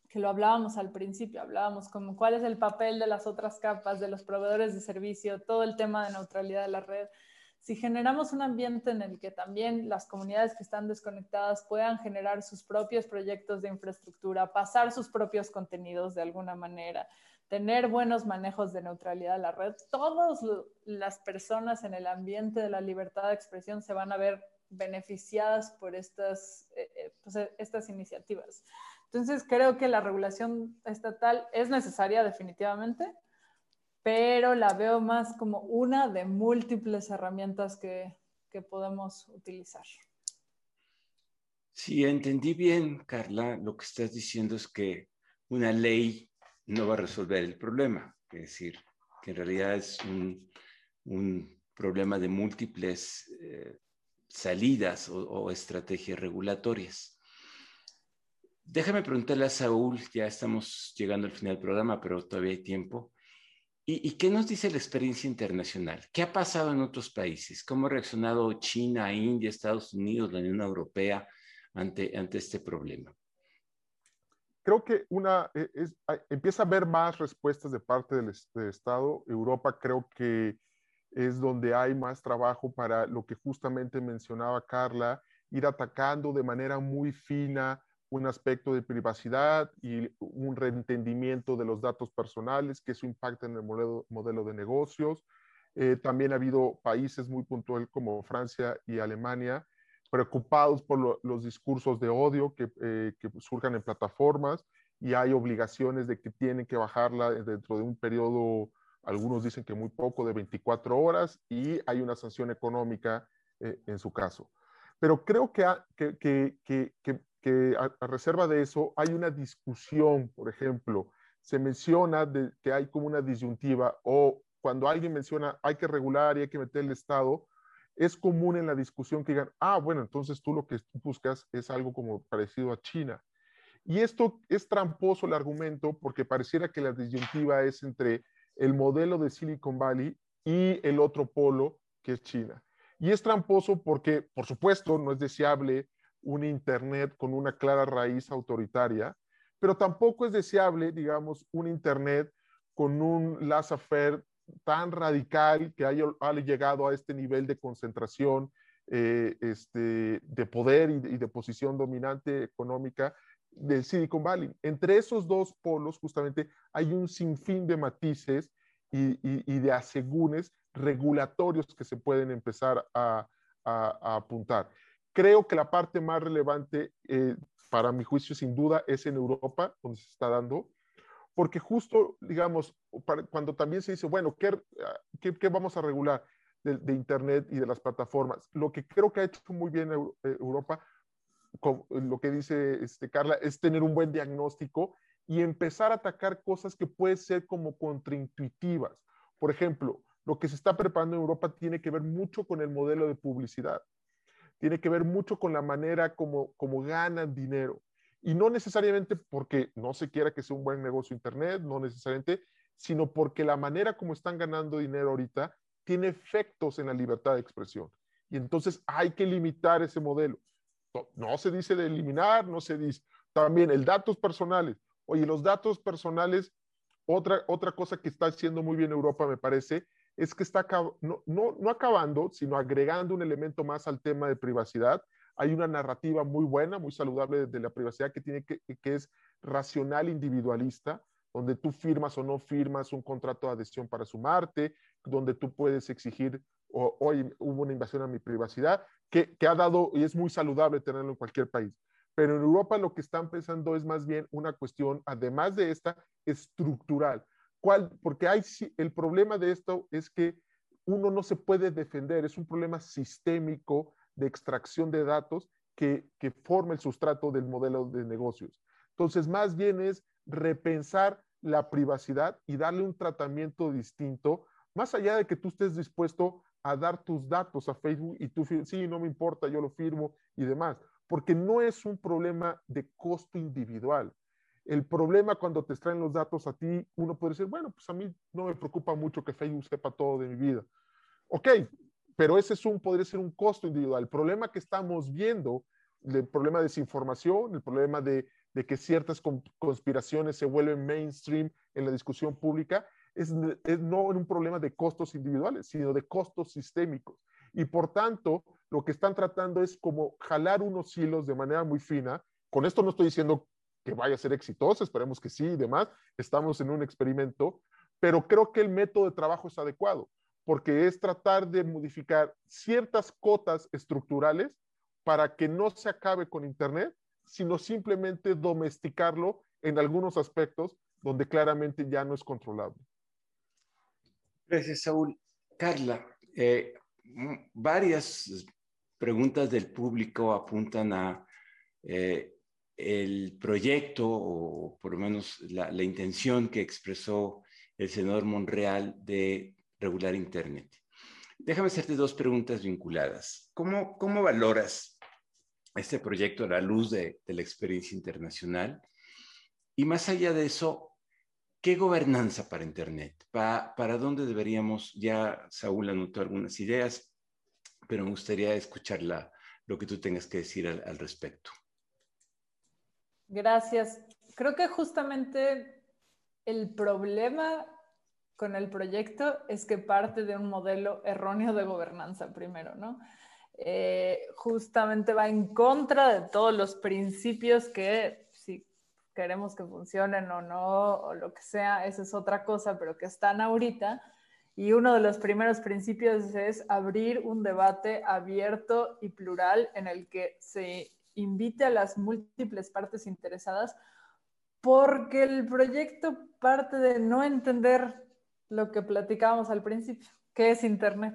que lo hablábamos al principio, hablábamos como cuál es el papel de las otras capas, de los proveedores de servicio, todo el tema de neutralidad de la red si generamos un ambiente en el que también las comunidades que están desconectadas puedan generar sus propios proyectos de infraestructura, pasar sus propios contenidos de alguna manera, tener buenos manejos de neutralidad de la red, todas las personas en el ambiente de la libertad de expresión se van a ver beneficiadas por estas, eh, eh, pues, estas iniciativas. Entonces, creo que la regulación estatal es necesaria definitivamente, pero la veo más como una de múltiples herramientas que, que podemos utilizar. Si entendí bien, Carla, lo que estás diciendo es que una ley no va a resolver el problema, es decir, que en realidad es un, un problema de múltiples eh, salidas o, estrategias regulatorias. Déjame preguntarle a Saúl, ya estamos llegando al final del programa, pero todavía hay tiempo. ¿Y, qué nos dice la experiencia internacional? ¿Qué ha pasado en otros países? ¿Cómo ha reaccionado China, India, Estados Unidos, la Unión Europea ante, ante este problema? Creo que una, e, empieza a haber más respuestas de parte del Estado. Europa creo que es donde hay más trabajo para lo que justamente mencionaba Carla, ir atacando de manera muy fina un aspecto de privacidad y un reentendimiento de los datos personales, que eso impacta en el modelo, modelo de negocios. Eh, también ha habido países muy puntuales como Francia y Alemania preocupados por los discursos de odio que, eh, que, surjan en plataformas y hay obligaciones de que tienen que bajarla dentro de un periodo, algunos dicen que muy poco, de 24 horas y hay una sanción económica eh, en su caso. Pero creo que, que, que, que a, reserva de eso hay una discusión, por ejemplo, se menciona que hay como una disyuntiva o cuando alguien menciona hay que regular y hay que meter el Estado, es común en la discusión que digan, ah, bueno, entonces tú lo que buscas es algo como parecido a China. Y esto es tramposo el argumento porque pareciera que la disyuntiva es entre el modelo de Silicon Valley y el otro polo que es China. Y es tramposo porque, por supuesto, no es deseable un Internet con una clara raíz autoritaria, pero tampoco es deseable, digamos, un Internet con un laissez-faire tan radical que haya, llegado a este nivel de concentración eh, este, de poder y de, posición dominante económica del Silicon Valley. Entre esos dos polos, justamente, hay un sinfín de matices y, de asegúnes regulatorios que se pueden empezar a apuntar. Creo que la parte más relevante, eh, para mi juicio, sin duda, es en Europa, donde se está dando, porque justo, digamos, cuando también se dice, bueno, ¿qué, qué, vamos a regular de, Internet y de las plataformas? Lo que creo que ha hecho muy bien eh, Europa, lo que dice este, Carla, es tener un buen diagnóstico y empezar a atacar cosas que pueden ser como contraintuitivas. Por ejemplo, lo que se está preparando en Europa tiene que ver mucho con el modelo de publicidad tiene que ver mucho con la manera como, como ganan dinero. Y no necesariamente porque no se quiera que sea un buen negocio Internet, no necesariamente, sino porque la manera como están ganando dinero ahorita tiene efectos en la libertad de expresión. Y entonces hay que limitar ese modelo. No, se dice de eliminar, no se dice. También el datos personales. Oye, los datos personales, otra, otra cosa que está haciendo muy bien Europa, me parece, es que está no, no, no acabando, sino agregando un elemento más al tema de privacidad. Hay una narrativa muy buena, muy saludable de la privacidad que, tiene que, que es racional individualista, donde tú firmas o no firmas un contrato de adhesión para sumarte, donde tú puedes exigir, hoy hubo una invasión a mi privacidad, que, que, ha dado y es muy saludable tenerlo en cualquier país. Pero en Europa lo que están pensando es más bien una cuestión, además de esta, estructural ¿Cuál? Porque hay, el problema de esto es que uno no se puede defender, es un problema sistémico de extracción de datos que, que forma el sustrato del modelo de negocios. Entonces, más bien es repensar la privacidad y darle un tratamiento distinto, más allá de que tú estés dispuesto a dar tus datos a Facebook y tú, sí, no me importa, yo lo firmo y demás, porque no es un problema de costo individual. El problema cuando te extraen los datos a ti, uno puede decir, bueno, pues a mí no me preocupa mucho que Facebook sepa todo de mi vida. Ok, pero ese es un, podría ser un costo individual. El problema que estamos viendo, el problema de desinformación, el problema de, de que ciertas conspiraciones se vuelven mainstream en la discusión pública, es, es, no un problema de costos individuales, sino de costos sistémicos. Y por tanto, lo que están tratando es como jalar unos hilos de manera muy fina. Con esto no estoy diciendo que vaya a ser exitoso, esperemos que sí y demás, estamos en un experimento, pero creo que el método de trabajo es adecuado, porque es tratar de modificar ciertas cotas estructurales para que no se acabe con Internet, sino simplemente domesticarlo en algunos aspectos donde claramente ya no es controlable. Gracias, Saúl. Carla, eh, varias preguntas del público apuntan a eh, el proyecto o por lo menos la, intención que expresó el senador Monreal de regular Internet. Déjame hacerte dos preguntas vinculadas. ¿Cómo, cómo valoras este proyecto a la luz de, la experiencia internacional? Y más allá de eso, ¿qué gobernanza para Internet? ¿Para dónde deberíamos? Ya Saúl anotó algunas ideas, pero me gustaría escuchar lo que tú tengas que decir al respecto. Gracias. Creo que justamente el problema con el proyecto es que parte de un modelo erróneo de gobernanza primero, ¿no? Eh, justamente va en contra de todos los principios que si queremos que funcionen o no, o lo que sea, esa es otra cosa, pero que están ahorita. Y uno de los primeros principios es abrir un debate abierto y plural en el que se invite a las múltiples partes interesadas, porque el proyecto parte de no entender lo que platicábamos al principio, qué es Internet.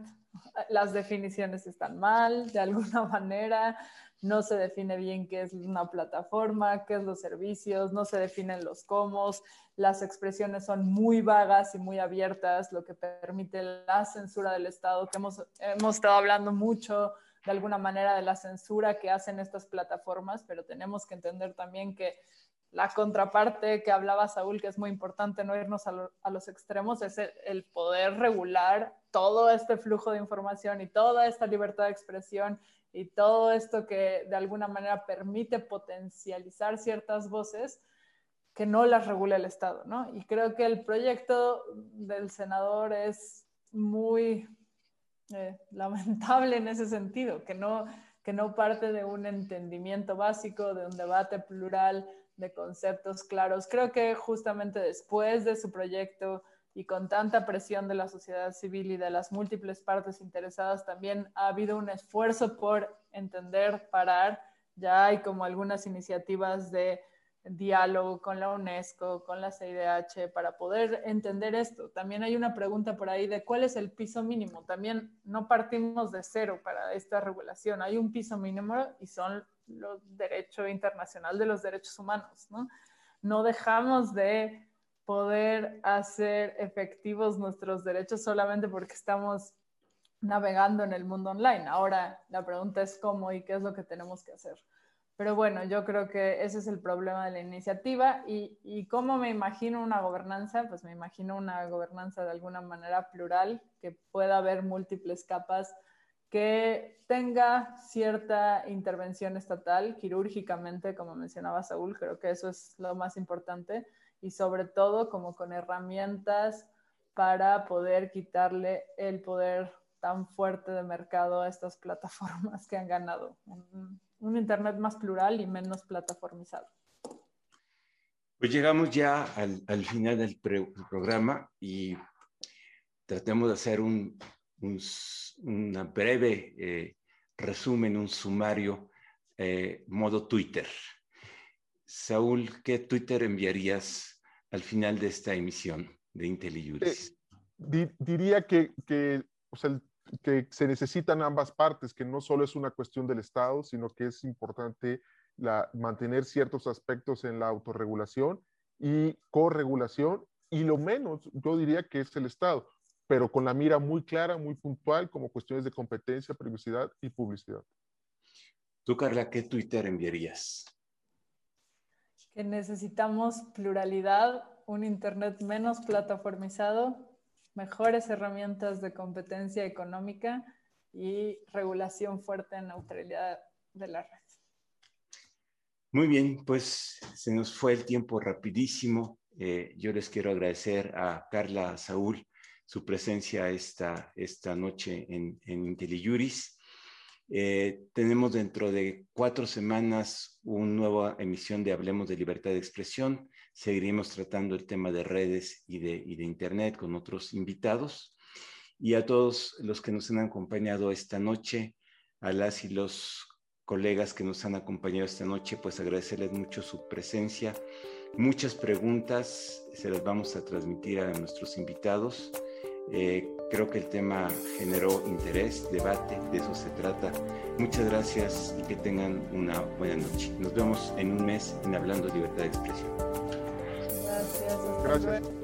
Las definiciones están mal, de alguna manera, no se define bien qué es una plataforma, qué es los servicios, no se definen los cómo, las expresiones son muy vagas y muy abiertas, lo que permite la censura del Estado, que hemos, hemos estado hablando mucho de alguna manera de la censura que hacen estas plataformas, pero tenemos que entender también que la contraparte que hablaba Saúl, que es muy importante no irnos a, los extremos, es el, poder regular todo este flujo de información y toda esta libertad de expresión y todo esto que de alguna manera permite potencializar ciertas voces que no las regula el Estado, ¿no? Y creo que el proyecto del senador es muy eh, lamentable en ese sentido, que no, que no parte de un entendimiento básico, de un debate plural, de conceptos claros. Creo que justamente después de su proyecto y con tanta presión de la sociedad civil y de las múltiples partes interesadas, también ha habido un esfuerzo por entender, parar. Ya hay como algunas iniciativas de diálogo con la UNESCO, con la CIDH, para poder entender esto. También hay una pregunta por ahí de cuál es el piso mínimo. También no partimos de cero para esta regulación. Hay un piso mínimo y son los derechos internacional de los derechos humanos. ¿no? no dejamos de poder hacer efectivos nuestros derechos solamente porque estamos navegando en el mundo online. Ahora la pregunta es cómo y qué es lo que tenemos que hacer. Pero bueno, yo creo que ese es el problema de la iniciativa. Y, y, cómo me imagino una gobernanza? Pues me imagino una gobernanza de alguna manera plural, que pueda haber múltiples capas, que tenga cierta intervención estatal quirúrgicamente, como mencionaba Saúl, creo que eso es lo más importante. Y sobre todo como con herramientas para poder quitarle el poder tan fuerte de mercado a estas plataformas que han ganado un Internet más plural y menos plataformizado. Pues llegamos ya al, final del programa y tratemos de hacer un, una breve eh, resumen, un sumario eh, modo Twitter. Saúl, ¿qué Twitter enviarías al final de esta emisión? de IntelliJuris? Eh, diría que, que, que se necesitan ambas partes, que no solo es una cuestión del Estado, sino que es importante la, mantener ciertos aspectos en la autorregulación y corregulación, y lo menos yo diría que es el Estado, pero con la mira muy clara, muy puntual, como cuestiones de competencia, privacidad y publicidad. Tú, Carla, ¿qué Twitter enviarías? Que necesitamos pluralidad, un Internet menos plataformizado, mejores herramientas de competencia económica y regulación fuerte en neutralidad de la red. Muy bien, pues se nos fue el tiempo rapidísimo. Eh, yo les quiero agradecer a Carla Saúl su presencia esta, esta noche en, en IntelliJuris. Eh, tenemos dentro de cuatro semanas una nueva emisión de Hablemos de Libertad de Expresión. Seguiremos tratando el tema de redes y de, y de Internet con otros invitados. Y a todos los que nos han acompañado esta noche, a las y los colegas que nos han acompañado esta noche, pues agradecerles mucho su presencia. Muchas preguntas se las vamos a transmitir a nuestros invitados. Eh, creo que el tema generó interés, debate, de eso se trata. Muchas gracias y que tengan una buena noche. Nos vemos en un mes en Hablando Libertad de Expresión. Gracias. Gracias.